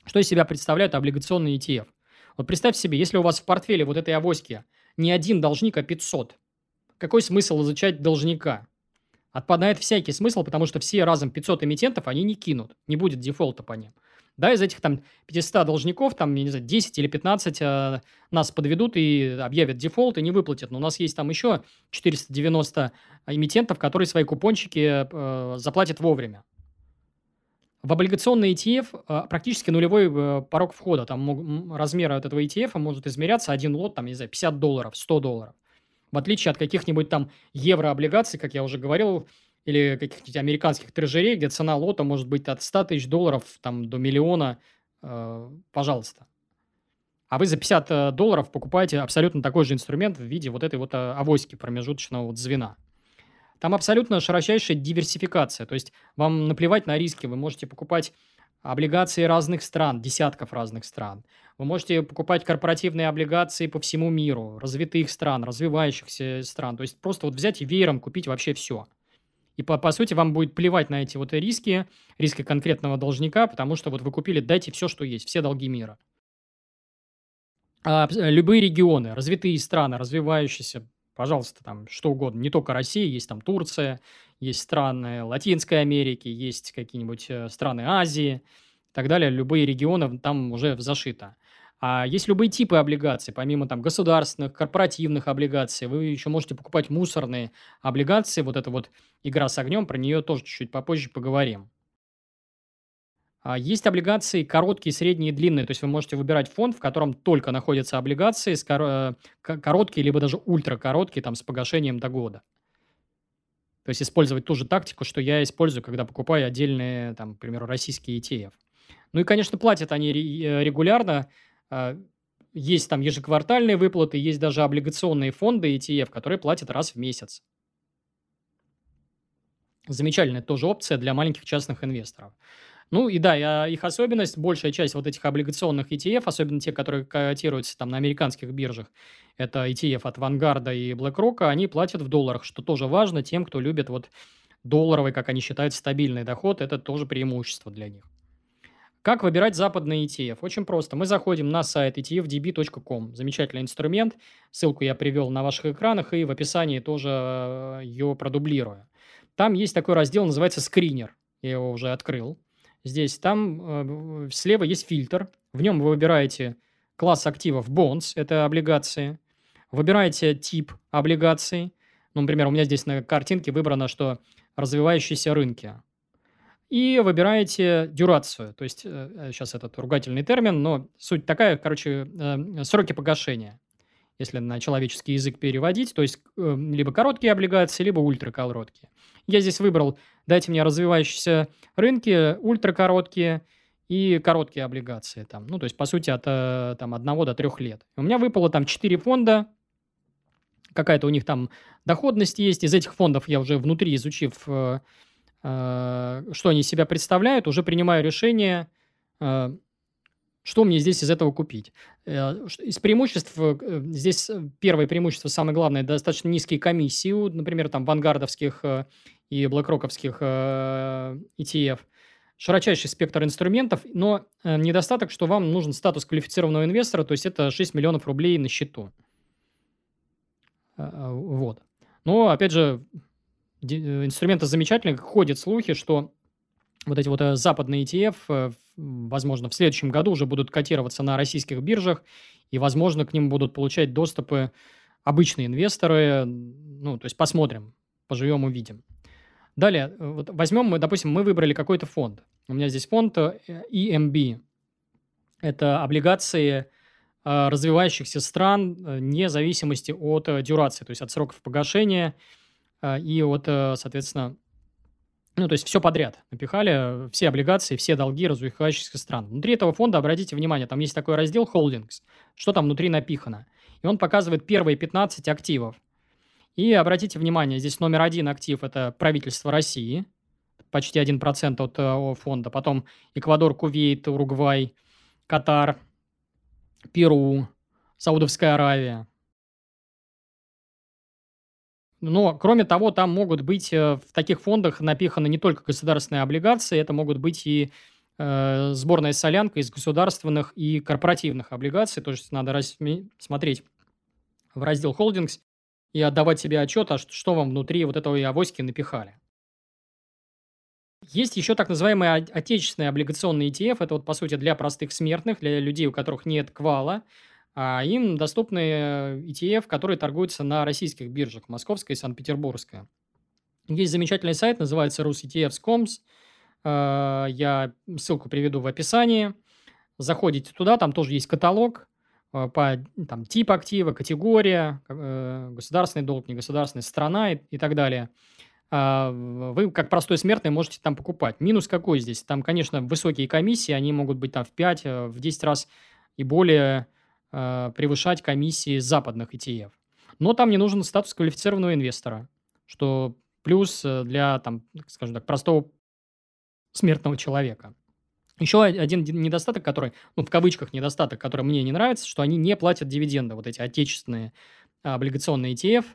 Что из себя представляют облигационные ETF? Вот представь себе, если у вас в портфеле вот этой авоськи не один должник, а 500, какой смысл изучать должника? Отпадает всякий смысл, потому что все разом 500 эмитентов они не кинут, не будет дефолта по ним. Да, из этих там 500 должников, там, я не знаю, 10 или 15 э, нас подведут и объявят дефолт и не выплатят. Но у нас есть там еще 490 эмитентов, которые свои купончики э, заплатят вовремя. В облигационный ETF э, практически нулевой э, порог входа. Там размер этого ETF может измеряться один лот, там, не знаю, 50 долларов, 100 долларов. В отличие от каких-нибудь там еврооблигаций, как я уже говорил, или каких-нибудь американских трежерей, где цена лота может быть от 100 тысяч долларов там, до миллиона, э, пожалуйста. А вы за 50 э, долларов покупаете абсолютно такой же инструмент в виде вот этой вот э, авоськи промежуточного вот звена. Там абсолютно широчайшая диверсификация. То есть вам наплевать на риски. Вы можете покупать облигации разных стран, десятков разных стран. Вы можете покупать корпоративные облигации по всему миру, развитых стран, развивающихся стран. То есть просто вот взять и веером купить вообще все. И по, по сути вам будет плевать на эти вот риски, риски конкретного должника, потому что вот вы купили, дайте все, что есть, все долги мира. А, любые регионы, развитые страны, развивающиеся, пожалуйста, там что угодно, не только Россия, есть там Турция, есть страны Латинской Америки, есть какие-нибудь э, страны Азии и так далее. Любые регионы там уже зашито. А есть любые типы облигаций, помимо там государственных, корпоративных облигаций, вы еще можете покупать мусорные облигации. Вот эта вот игра с огнем, про нее тоже чуть-чуть попозже поговорим. А есть облигации короткие, средние и длинные. То есть вы можете выбирать фонд, в котором только находятся облигации с кор- э, короткие, либо даже ультракороткие, там, с погашением до года. То есть использовать ту же тактику, что я использую, когда покупаю отдельные, там, к примеру, российские ETF. Ну и, конечно, платят они э, регулярно. А, есть там ежеквартальные выплаты, есть даже облигационные фонды ETF, которые платят раз в месяц. Замечательная тоже опция для маленьких частных инвесторов. Ну и да, их особенность, большая часть вот этих облигационных ETF, особенно те, которые котируются там на американских биржах, это ETF от Vanguard и BlackRock, они платят в долларах, что тоже важно тем, кто любит вот долларовый, как они считают, стабильный доход, это тоже преимущество для них. Как выбирать западный ETF? Очень просто. Мы заходим на сайт etfdb.com. Замечательный инструмент. Ссылку я привел на ваших экранах и в описании тоже э, ее продублирую. Там есть такой раздел, называется «Скринер». Я его уже открыл здесь, там э, слева есть фильтр. В нем вы выбираете класс активов Bonds, это облигации. Выбираете тип облигаций. Ну, например, у меня здесь на картинке выбрано, что развивающиеся рынки. И выбираете дюрацию, то есть, сейчас э, этот ругательный термин, но суть такая, короче, э, сроки погашения, если на человеческий язык переводить, то есть либо короткие облигации, либо ультракороткие. Я здесь выбрал дайте мне развивающиеся рынки, ультракороткие и короткие облигации. Там. Ну, то есть, по сути, от э, там, 1 до 3 лет. У меня выпало там 4 фонда, какая-то у них там доходность есть. Из этих фондов я уже внутри, изучив, э, э, что они из себя представляют, уже принимаю решение, что мне здесь из этого купить. Из преимуществ, здесь первое преимущество, самое главное, достаточно низкие комиссии, например, там вангардовских и блэкроковских э, ETF. Широчайший спектр инструментов, но э, недостаток, что вам нужен статус квалифицированного инвестора, то есть это 6 миллионов рублей на счету. Э, вот. Но, опять же, инструменты замечательные. Ходят слухи, что вот эти вот западные ETF, возможно, в следующем году уже будут котироваться на российских биржах, и, возможно, к ним будут получать доступы обычные инвесторы. Ну, то есть посмотрим, поживем, увидим. Далее, э, вот возьмем мы, допустим, мы выбрали какой-то фонд. У меня здесь фонд EMB. Это облигации э, развивающихся стран э, вне зависимости от э, дюрации, то есть от сроков погашения э, и от, э, соответственно, ну, то есть все подряд напихали, все облигации, все долги развивающихся стран. Внутри этого фонда, обратите внимание, там есть такой раздел «Холдингс», что там внутри напихано. И он показывает первые 15 активов. И обратите внимание, здесь номер один актив – это правительство России, почти 1% от э, фонда. Потом Эквадор, Кувейт, Уругвай, Катар, Перу, Саудовская Аравия. Но, кроме того, там могут быть э, в таких фондах напиханы не только государственные облигации, это могут быть и э, сборная солянка из государственных и корпоративных облигаций. То есть надо раз, смотреть в раздел «Холдингс» и отдавать себе отчет, а что, вам внутри вот этого авоськи напихали. Есть еще так называемые отечественные облигационные ETF. Это вот, по сути, для простых смертных, для людей, у которых нет квала. А им доступны ETF, которые торгуются на российских биржах, московская и санкт-петербургская. Есть замечательный сайт, называется rusetfs.coms. А, я ссылку приведу в описании. Заходите туда, там тоже есть каталог по там, тип актива, категория, э, государственный долг, негосударственная страна и, и так далее. А, вы, как простой смертный, можете там покупать. Минус какой здесь? Там, конечно, высокие комиссии, они могут быть там в 5, э, в 10 раз и более э, превышать комиссии западных ETF. Но там не нужен статус квалифицированного инвестора, что плюс э, для, там, скажем так, простого смертного человека. Еще один недостаток, который, ну, в кавычках недостаток, который мне не нравится, что они не платят дивиденды, вот эти отечественные облигационные ETF.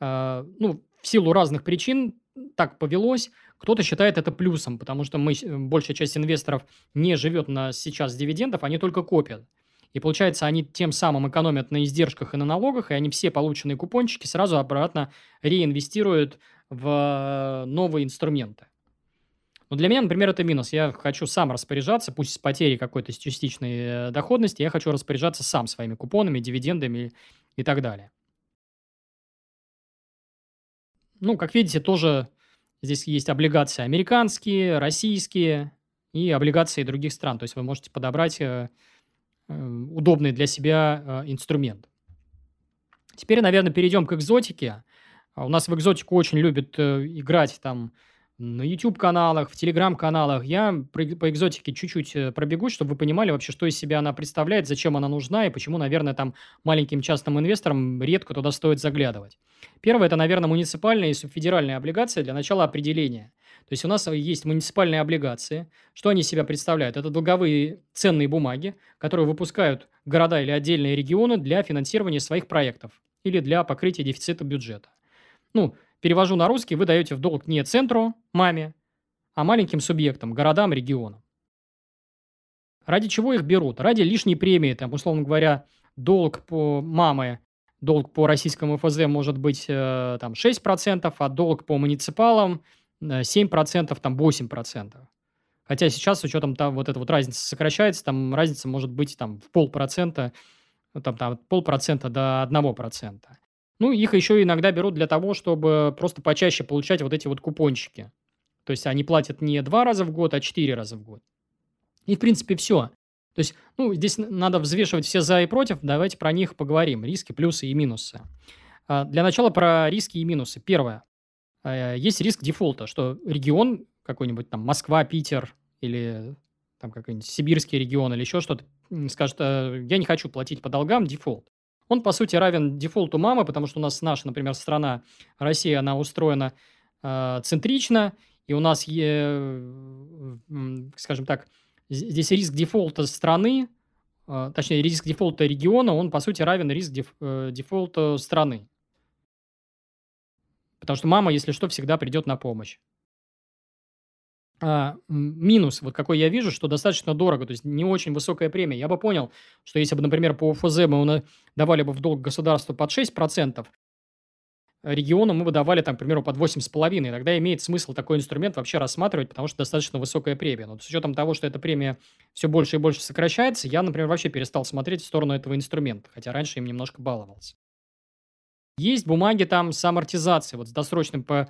Э, ну, в силу разных причин так повелось. Кто-то считает это плюсом, потому что мы, большая часть инвесторов не живет на сейчас дивидендов, они только копят. И получается, они тем самым экономят на издержках и на налогах, и они все полученные купончики сразу обратно реинвестируют в новые инструменты. Но для меня, например, это минус. Я хочу сам распоряжаться, пусть с потерей какой-то частичной э, доходности, я хочу распоряжаться сам своими купонами, дивидендами и так далее. Ну, как видите, тоже здесь есть облигации американские, российские и облигации других стран. То есть вы можете подобрать э, э, удобный для себя инструмент. Теперь, наверное, перейдем к экзотике. А у нас в экзотику очень любят играть там на YouTube-каналах, в Telegram-каналах. Я по экзотике чуть-чуть э, пробегусь, чтобы вы понимали вообще, что из себя она представляет, зачем она нужна и почему, наверное, там маленьким частным инвесторам редко туда стоит заглядывать. Первое – это, наверное, муниципальные и субфедеральные облигации для начала определения. То есть у нас есть муниципальные облигации. Что они себя представляют? Это долговые ценные бумаги, которые выпускают города или отдельные регионы для финансирования своих проектов или для покрытия дефицита бюджета. Ну, Перевожу на русский, вы даете в долг не центру, маме, а маленьким субъектам, городам, регионам. Ради чего их берут? Ради лишней премии, там, условно говоря, долг по мамы, долг по российскому ФЗ может быть э, там 6%, а долг по муниципалам 7%, э, там 8%. Хотя сейчас с учетом там вот эта вот разница сокращается, там разница может быть там в полпроцента, там, там полпроцента до одного процента. Ну, их еще иногда берут для того, чтобы просто почаще получать вот эти вот купончики. То есть они платят не два раза в год, а четыре раза в год. И, в принципе, все. То есть, ну, здесь надо взвешивать все за и против. Давайте про них поговорим. Риски, плюсы и минусы. А, для начала про риски и минусы. Первое. А, есть риск дефолта, что регион какой-нибудь там Москва, Питер или там какой-нибудь сибирский регион или еще что-то скажет, «Э, я не хочу платить по долгам, дефолт он, по сути, равен дефолту мамы, потому что у нас наша, например, страна, Россия, она устроена э, центрично, и у нас, е, скажем так, здесь риск дефолта страны, э, точнее, риск дефолта региона, он, по сути, равен риск деф, э, дефолта страны. Потому что мама, если что, всегда придет на помощь а, минус, вот какой я вижу, что достаточно дорого, то есть не очень высокая премия. Я бы понял, что если бы, например, по УФЗ мы давали бы в долг государству под 6%, региону мы бы давали, там, к примеру, под 8,5%. Тогда имеет смысл такой инструмент вообще рассматривать, потому что достаточно высокая премия. Но с учетом того, что эта премия все больше и больше сокращается, я, например, вообще перестал смотреть в сторону этого инструмента, хотя раньше им немножко баловался. Есть бумаги там с амортизацией, вот с досрочным по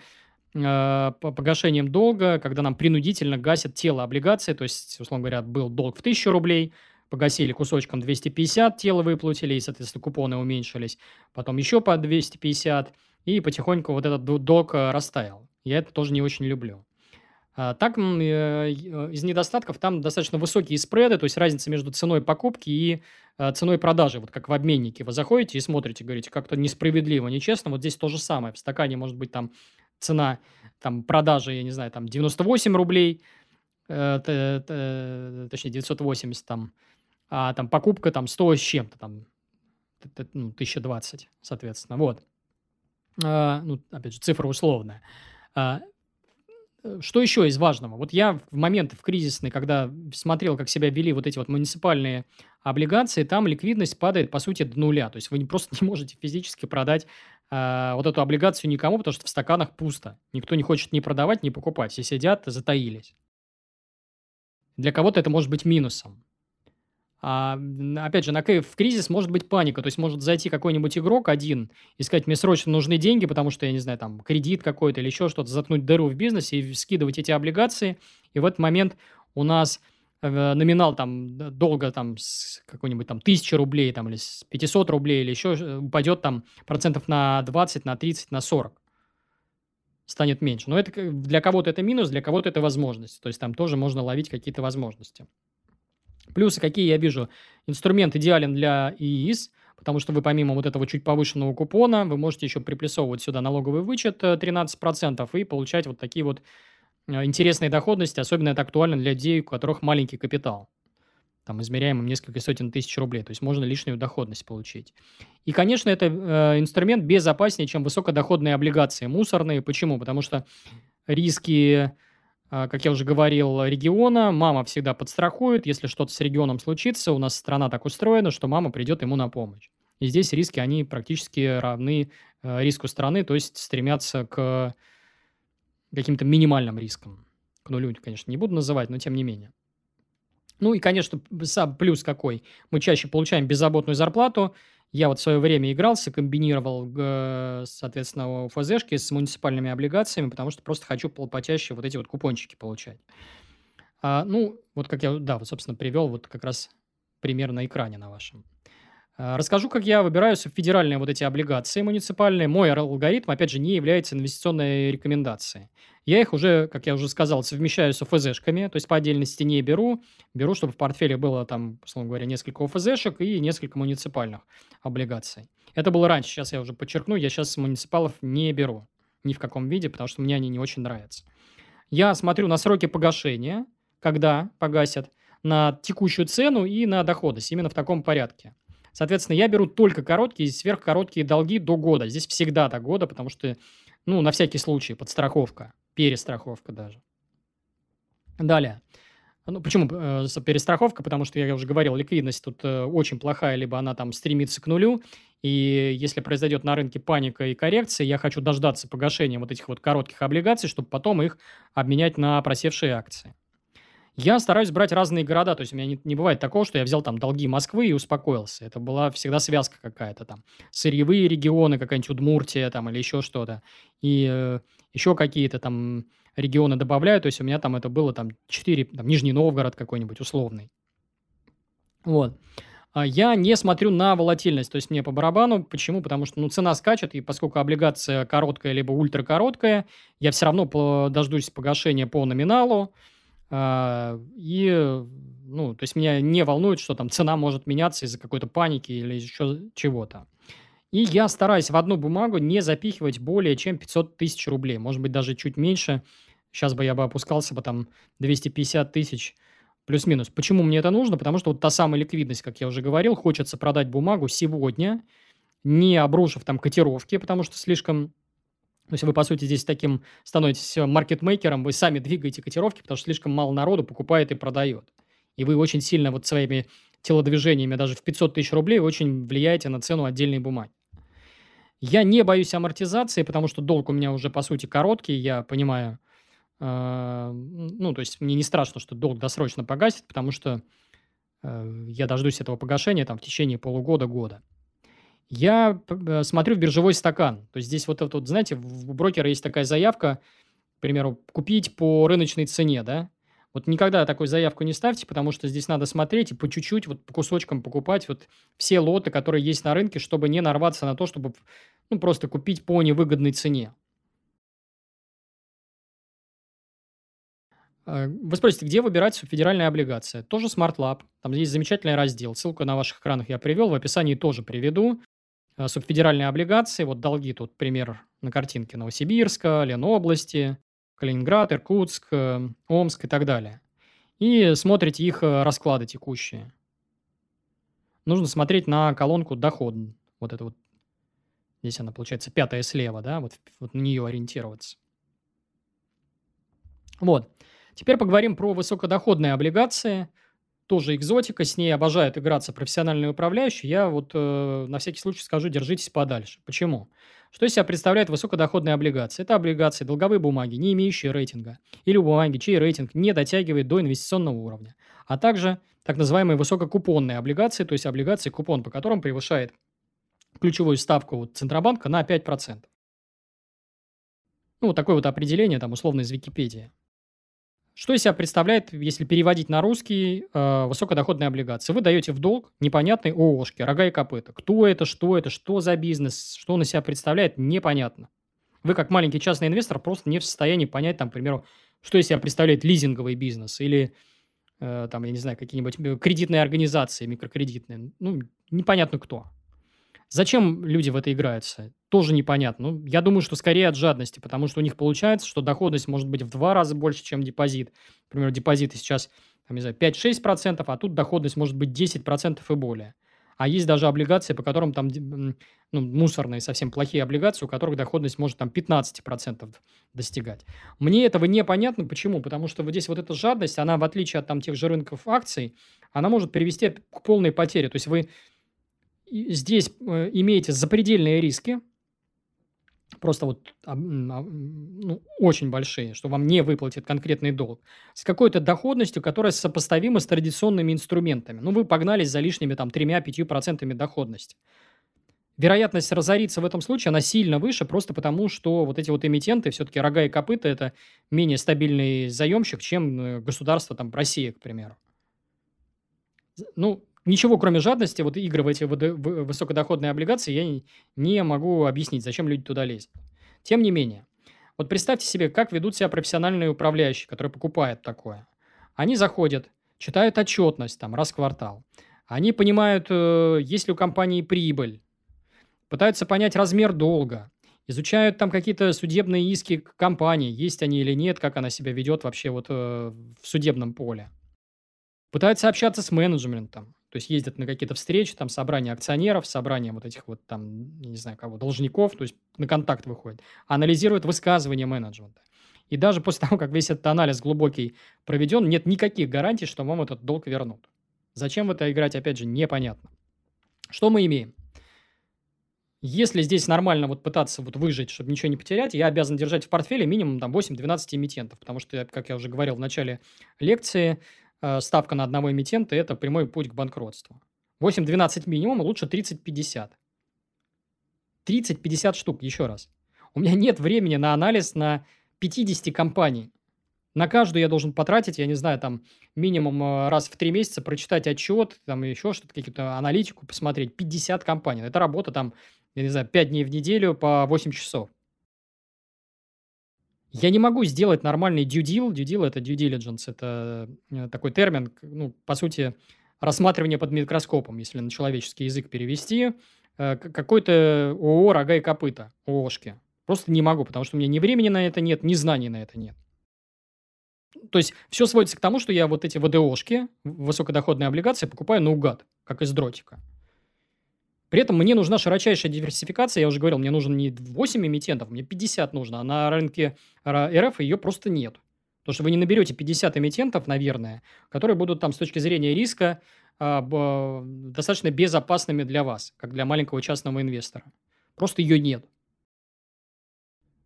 Э, по погашением долга, когда нам принудительно гасят тело облигации, то есть, условно говоря, был долг в 1000 рублей, погасили кусочком 250, тело выплатили, и, соответственно, купоны уменьшились. Потом еще по 250, и потихоньку вот этот долг э, растаял. Я это тоже не очень люблю. А, так, э, э, из недостатков там достаточно высокие спреды, то есть разница между ценой покупки и ценой продажи. Вот как в обменнике вы заходите и смотрите, говорите, как-то несправедливо, нечестно. Вот здесь то же самое. В стакане может быть там цена там, продажи, я не знаю, там 98 рублей, точнее 980 там, а там покупка там 100 с чем-то, там, ну, 1020, соответственно, вот. А, ну, опять же, цифра условная. А, э, что еще из важного? Вот я в момент в кризисный, когда смотрел, как себя вели вот эти вот муниципальные облигации, там ликвидность падает, по сути, до нуля. То есть вы просто не можете физически продать а, вот эту облигацию никому, потому что в стаканах пусто. Никто не хочет ни продавать, ни покупать. Все сидят, затаились. Для кого-то это может быть минусом. А, опять же, на, в кризис может быть паника, то есть может зайти какой-нибудь игрок один и сказать, мне срочно нужны деньги, потому что, я не знаю, там, кредит какой-то или еще что-то, заткнуть дыру в бизнесе и скидывать эти облигации, и в этот момент у нас номинал там долго там с какой-нибудь там тысячи рублей там или с 500 рублей или еще э, упадет там процентов на 20, на 30, на 40 станет меньше. Но это для кого-то это минус, для кого-то это возможность. То есть там тоже можно ловить какие-то возможности. Плюсы какие я вижу? Инструмент идеален для ИИС, потому что вы помимо вот этого чуть повышенного купона, вы можете еще приплюсовывать сюда налоговый вычет 13% э, и получать вот такие вот э, интересные доходности. Особенно это актуально для людей, у которых маленький капитал. Там измеряемым несколько сотен тысяч рублей. То есть можно лишнюю доходность получить. И, конечно, это э, инструмент безопаснее, чем высокодоходные облигации мусорные. Почему? Потому что риски а, как я уже говорил, региона. Мама всегда подстрахует. Если что-то с регионом случится, у нас страна так устроена, что мама придет ему на помощь. И здесь риски, они практически равны э, риску страны, то есть стремятся к каким-то минимальным рискам. К нулю, конечно, не буду называть, но тем не менее. Ну и, конечно, сам плюс какой. Мы чаще получаем беззаботную зарплату, я вот в свое время игрался, комбинировал, соответственно, ФЗшки с муниципальными облигациями, потому что просто хочу почаще вот эти вот купончики получать. А, ну, вот как я, да, вот, собственно, привел вот как раз пример на экране на вашем. А, расскажу, как я выбираю федеральные вот эти облигации муниципальные. Мой алгоритм, опять же, не является инвестиционной рекомендацией. Я их уже, как я уже сказал, совмещаю с ОФЗшками, то есть по отдельности не беру. Беру, чтобы в портфеле было там, условно говоря, несколько ОФЗшек и несколько муниципальных облигаций. Это было раньше, сейчас я уже подчеркну, я сейчас муниципалов не беру ни в каком виде, потому что мне они не очень нравятся. Я смотрю на сроки погашения, когда погасят, на текущую цену и на доходность, именно в таком порядке. Соответственно, я беру только короткие и сверхкороткие долги до года. Здесь всегда до года, потому что, ну, на всякий случай, подстраховка, перестраховка даже. Далее. Ну, почему э, перестраховка? Потому что, я уже говорил, ликвидность тут э, очень плохая, либо она там стремится к нулю, и если произойдет на рынке паника и коррекция, я хочу дождаться погашения вот этих вот коротких облигаций, чтобы потом их обменять на просевшие акции. Я стараюсь брать разные города, то есть у меня не, не бывает такого, что я взял там долги Москвы и успокоился. Это была всегда связка какая-то там. Сырьевые регионы, какая-нибудь Удмуртия там или еще что-то. И э, еще какие-то там регионы добавляю, то есть у меня там это было там 4, там Нижний Новгород какой-нибудь условный. Вот. А я не смотрю на волатильность, то есть мне по барабану. Почему? Потому что ну, цена скачет, и поскольку облигация короткая либо ультракороткая, я все равно дождусь погашения по номиналу, и, ну, то есть меня не волнует, что там цена может меняться из-за какой-то паники или еще чего-то. И я стараюсь в одну бумагу не запихивать более чем 500 тысяч рублей. Может быть, даже чуть меньше. Сейчас бы я бы опускался бы там 250 тысяч плюс-минус. Почему мне это нужно? Потому что вот та самая ликвидность, как я уже говорил, хочется продать бумагу сегодня, не обрушив там котировки, потому что слишком то есть вы, по сути, здесь таким становитесь маркетмейкером, вы сами двигаете котировки, потому что слишком мало народу покупает и продает. И вы очень сильно вот своими телодвижениями, даже в 500 тысяч рублей, очень влияете на цену отдельной бумаги. Я не боюсь амортизации, потому что долг у меня уже, по сути, короткий, я понимаю. Э, ну, то есть мне не страшно, что долг досрочно погасит, потому что э, я дождусь этого погашения там в течение полугода-года. Я э, смотрю в биржевой стакан. То есть здесь вот это вот, знаете, у брокера есть такая заявка, к примеру, купить по рыночной цене, да? Вот никогда такую заявку не ставьте, потому что здесь надо смотреть и по чуть-чуть, вот по кусочкам покупать вот все лоты, которые есть на рынке, чтобы не нарваться на то, чтобы ну, просто купить по невыгодной цене. Э, вы спросите, где выбирать федеральные облигации? Тоже Smart Lab. Там есть замечательный раздел. Ссылку на ваших экранах я привел. В описании тоже приведу. Э, субфедеральные облигации. Вот долги тут пример на картинке Новосибирска, Ленобласти, Калининград, Иркутск, э, Омск и так далее. И смотрите их расклады текущие. Нужно смотреть на колонку доход. Вот это вот. Здесь она получается пятая слева, да? Вот, вот на нее ориентироваться. Вот. Теперь поговорим про высокодоходные облигации. Тоже экзотика, с ней обожают играться профессиональные управляющие. Я вот э, на всякий случай скажу, держитесь подальше. Почему? Что из себя представляет высокодоходные облигации? Это облигации, долговые бумаги, не имеющие рейтинга, или бумаги, чей рейтинг не дотягивает до инвестиционного уровня, а также так называемые высококупонные облигации, то есть облигации, купон по которым превышает ключевую ставку вот Центробанка на 5%. Ну, вот такое вот определение, там, условно, из Википедии. Что из себя представляет, если переводить на русский, э, высокодоходные облигации? Вы даете в долг непонятной ООшки, рога и копыта. Кто это, что это, что за бизнес, что он из себя представляет, непонятно. Вы, как маленький частный инвестор, просто не в состоянии понять, там, к примеру, что из себя представляет лизинговый бизнес или, э, там, я не знаю, какие-нибудь э, кредитные организации, микрокредитные. Ну, непонятно кто. Зачем люди в это играются? Тоже непонятно. Ну, я думаю, что скорее от жадности, потому что у них получается, что доходность может быть в два раза больше, чем депозит. Например, депозиты сейчас, там, не знаю, 5-6%, а тут доходность может быть 10% и более. А есть даже облигации, по которым там ну, мусорные, совсем плохие облигации, у которых доходность может там 15% достигать. Мне этого непонятно. Почему? Потому что вот здесь вот эта жадность, она в отличие от там тех же рынков акций, она может привести к полной потере. То есть вы здесь э, имеете запредельные риски, просто вот ну, очень большие, что вам не выплатит конкретный долг, с какой-то доходностью, которая сопоставима с традиционными инструментами. Ну, вы погнались за лишними там 3-5% доходности. Вероятность разориться в этом случае, она сильно выше, просто потому что вот эти вот эмитенты, все-таки рога и копыта, это менее стабильный заемщик, чем э, государство, там, Россия, к примеру. Ну, ничего, кроме жадности, вот игры в эти высокодоходные облигации, я не могу объяснить, зачем люди туда лезут. Тем не менее, вот представьте себе, как ведут себя профессиональные управляющие, которые покупают такое. Они заходят, читают отчетность там раз в квартал. Они понимают, э, есть ли у компании прибыль, пытаются понять размер долга, изучают там какие-то судебные иски компании, есть они или нет, как она себя ведет вообще вот э, в судебном поле. Пытаются общаться с менеджментом, то есть ездят на какие-то встречи, там собрания акционеров, собрания вот этих вот там, не знаю кого, должников, то есть на контакт выходят, анализируют высказывания менеджмента. И даже после того, как весь этот анализ глубокий проведен, нет никаких гарантий, что вам этот долг вернут. Зачем в это играть, опять же, непонятно. Что мы имеем? Если здесь нормально вот пытаться вот выжить, чтобы ничего не потерять, я обязан держать в портфеле минимум там 8-12 эмитентов, потому что, как я уже говорил в начале лекции, ставка на одного эмитента – это прямой путь к банкротству. 8-12 минимум, лучше 30-50. 30-50 штук, еще раз. У меня нет времени на анализ на 50 компаний. На каждую я должен потратить, я не знаю, там минимум э, раз в три месяца прочитать отчет, там еще что-то, какую-то аналитику посмотреть. 50 компаний. Это работа там, я не знаю, 5 дней в неделю по 8 часов. Я не могу сделать нормальный due deal. Due deal – это due diligence. Это э, такой термин, ну, по сути, рассматривание под микроскопом, если на человеческий язык перевести. Э, какой-то ООО «Рога и копыта», ООшки. Просто не могу, потому что у меня ни времени на это нет, ни знаний на это нет. То есть все сводится к тому, что я вот эти ВДОшки, высокодоходные облигации, покупаю наугад, как из дротика. При этом мне нужна широчайшая диверсификация. Я уже говорил, мне нужно не 8 эмитентов, мне 50 нужно. А на рынке РФ ее просто нет. Потому что вы не наберете 50 эмитентов, наверное, которые будут там с точки зрения риска э, достаточно безопасными для вас, как для маленького частного инвестора. Просто ее нет.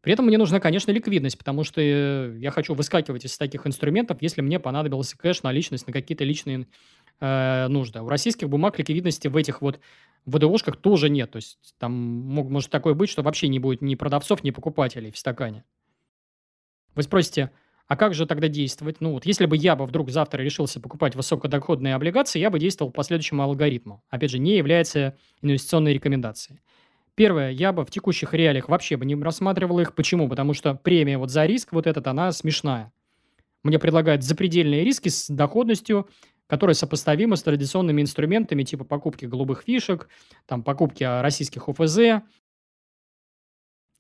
При этом мне нужна, конечно, ликвидность, потому что э, я хочу выскакивать из таких инструментов, если мне понадобился кэш, наличность на какие-то личные э, нужды. У российских бумаг ликвидности в этих вот ВДОшках тоже нет. То есть там мог, может такое быть, что вообще не будет ни продавцов, ни покупателей в стакане. Вы спросите, А как же тогда действовать? Ну вот, если бы я бы вдруг завтра решился покупать высокодоходные облигации, я бы действовал по следующему алгоритму. Опять же, не является инвестиционной рекомендацией. Первое, я бы в текущих реалиях вообще бы не рассматривал их. Почему? Потому что премия вот за риск вот этот, она смешная. Мне предлагают запредельные риски с доходностью, которые сопоставимы с традиционными инструментами типа покупки голубых фишек, там, покупки российских ОФЗ,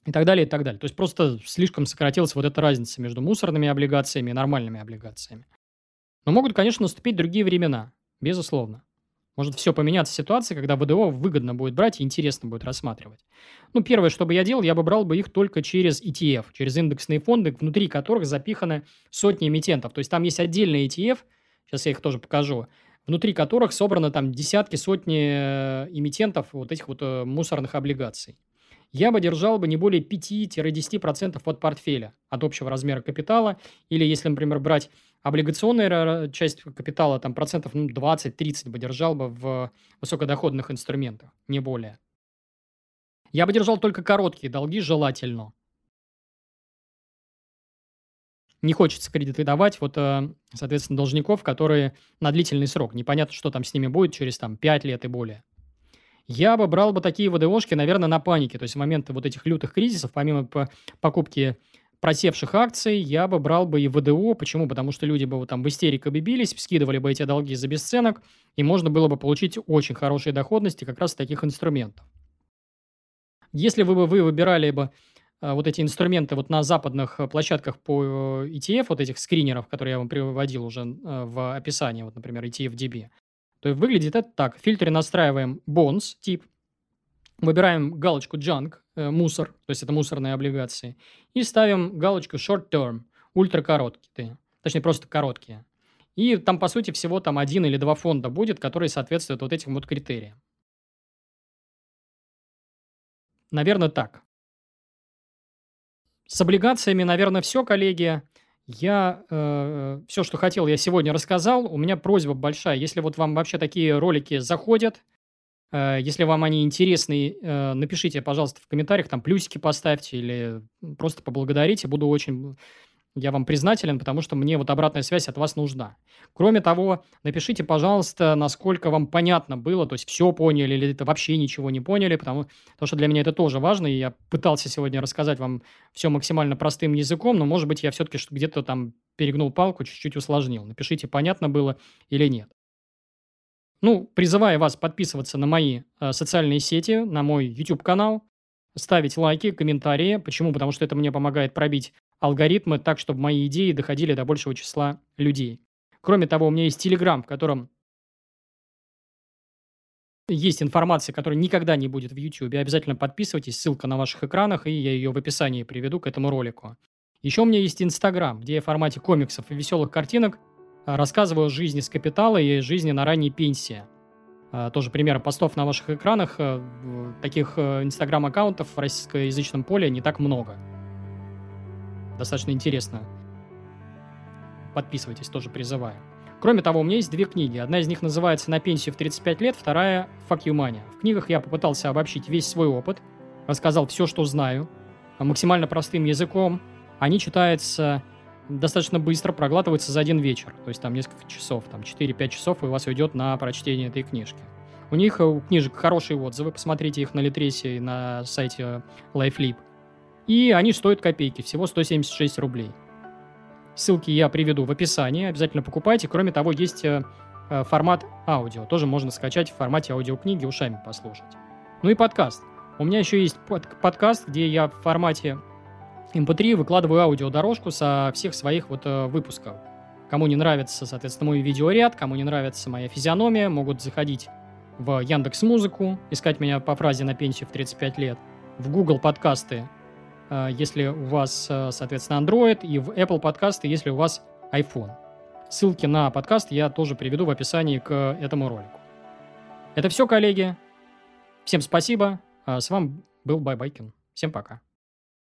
и так далее, и так далее. То есть просто слишком сократилась вот эта разница между мусорными облигациями и нормальными облигациями. Но могут, конечно, наступить другие времена, безусловно. Может все поменяться ситуация, когда ВДО выгодно будет брать и интересно будет рассматривать. Ну, первое, что бы я делал, я бы брал бы их только через ETF, через индексные фонды, внутри которых запиханы сотни эмитентов. То есть там есть отдельный ETF, сейчас я их тоже покажу, внутри которых собраны там десятки, сотни эмитентов вот этих вот э, мусорных облигаций я бы держал бы не более 5-10% от портфеля, от общего размера капитала. Или если, например, брать облигационную часть капитала, там процентов ну, 20-30 бы держал бы в высокодоходных инструментах, не более. Я бы держал только короткие долги, желательно. Не хочется кредитовать, вот, э, соответственно, должников, которые на длительный срок. Непонятно, что там с ними будет через там, 5 лет и более. Я бы брал бы такие ВДОшки, наверное, на панике. То есть в моменты вот этих лютых кризисов, помимо покупки просевших акций, я бы брал бы и ВДО. Почему? Потому что люди бы вот там в истерике бы бились, скидывали бы эти долги за бесценок, и можно было бы получить очень хорошие доходности как раз с таких инструментов. Если бы вы выбирали бы вот эти инструменты вот на западных э, площадках по э, ETF, вот этих скринеров, которые я вам приводил уже в описании, вот, например, ETF-DB, то выглядит это так. В фильтре настраиваем bonds тип, выбираем галочку junk, э, мусор, то есть это мусорные облигации, и ставим галочку short term, ультракороткие, точнее просто короткие. И там, по сути, всего там один или два фонда будет, которые соответствуют вот этим вот критериям. Наверное, так. С облигациями, наверное, все, коллеги. Я э, все, что хотел, я сегодня рассказал. У меня просьба большая. Если вот вам вообще такие ролики заходят, э, если вам они интересны, э, напишите, пожалуйста, в комментариях, там плюсики поставьте или просто поблагодарите. Буду очень я вам признателен, потому что мне вот обратная связь от вас нужна. Кроме того, напишите, пожалуйста, насколько вам понятно было, то есть все поняли или это вообще ничего не поняли, потому, потому что для меня это тоже важно, и я пытался сегодня рассказать вам все максимально простым языком, но, может быть, я все-таки где-то там перегнул палку, чуть-чуть усложнил. Напишите, понятно было или нет. Ну, призываю вас подписываться на мои э, социальные сети, на мой YouTube-канал, ставить лайки, комментарии. Почему? Потому что это мне помогает пробить алгоритмы так, чтобы мои идеи доходили до большего числа людей. Кроме того, у меня есть Telegram, в котором есть информация, которая никогда не будет в YouTube. Обязательно подписывайтесь, ссылка на ваших экранах, и я ее в описании приведу к этому ролику. Еще у меня есть Инстаграм, где я в формате комиксов и веселых картинок а, рассказываю о жизни с капитала и жизни на ранней пенсии. А, тоже примеры постов на ваших экранах. А, таких инстаграм-аккаунтов в российскоязычном поле не так много достаточно интересно. Подписывайтесь, тоже призываю. Кроме того, у меня есть две книги. Одна из них называется «На пенсию в 35 лет», вторая «Fuck you money». В книгах я попытался обобщить весь свой опыт, рассказал все, что знаю, максимально простым языком. Они читаются достаточно быстро, проглатываются за один вечер. То есть там несколько часов, там 4-5 часов и у вас уйдет на прочтение этой книжки. У них, у книжек хорошие отзывы, посмотрите их на Литресе и на сайте LifeLib. И они стоят копейки, всего 176 рублей. Ссылки я приведу в описании, обязательно покупайте. Кроме того, есть э, э, формат аудио, тоже можно скачать в формате аудиокниги, ушами послушать. Ну и подкаст. У меня еще есть под подкаст, где я в формате MP3 эм выкладываю аудиодорожку со всех своих вот э, выпусков. Кому не нравится, соответственно, мой видеоряд, кому не нравится моя физиономия, могут заходить в Яндекс Музыку, искать меня по фразе на пенсию в 35 лет, в Google подкасты если у вас, э, соответственно, Android, и в Apple подкасты, если у вас iPhone. Ссылки на подкаст я тоже приведу в описании к этому ролику. Это все, коллеги. Всем спасибо. А с вами был Байбайкин. Всем пока.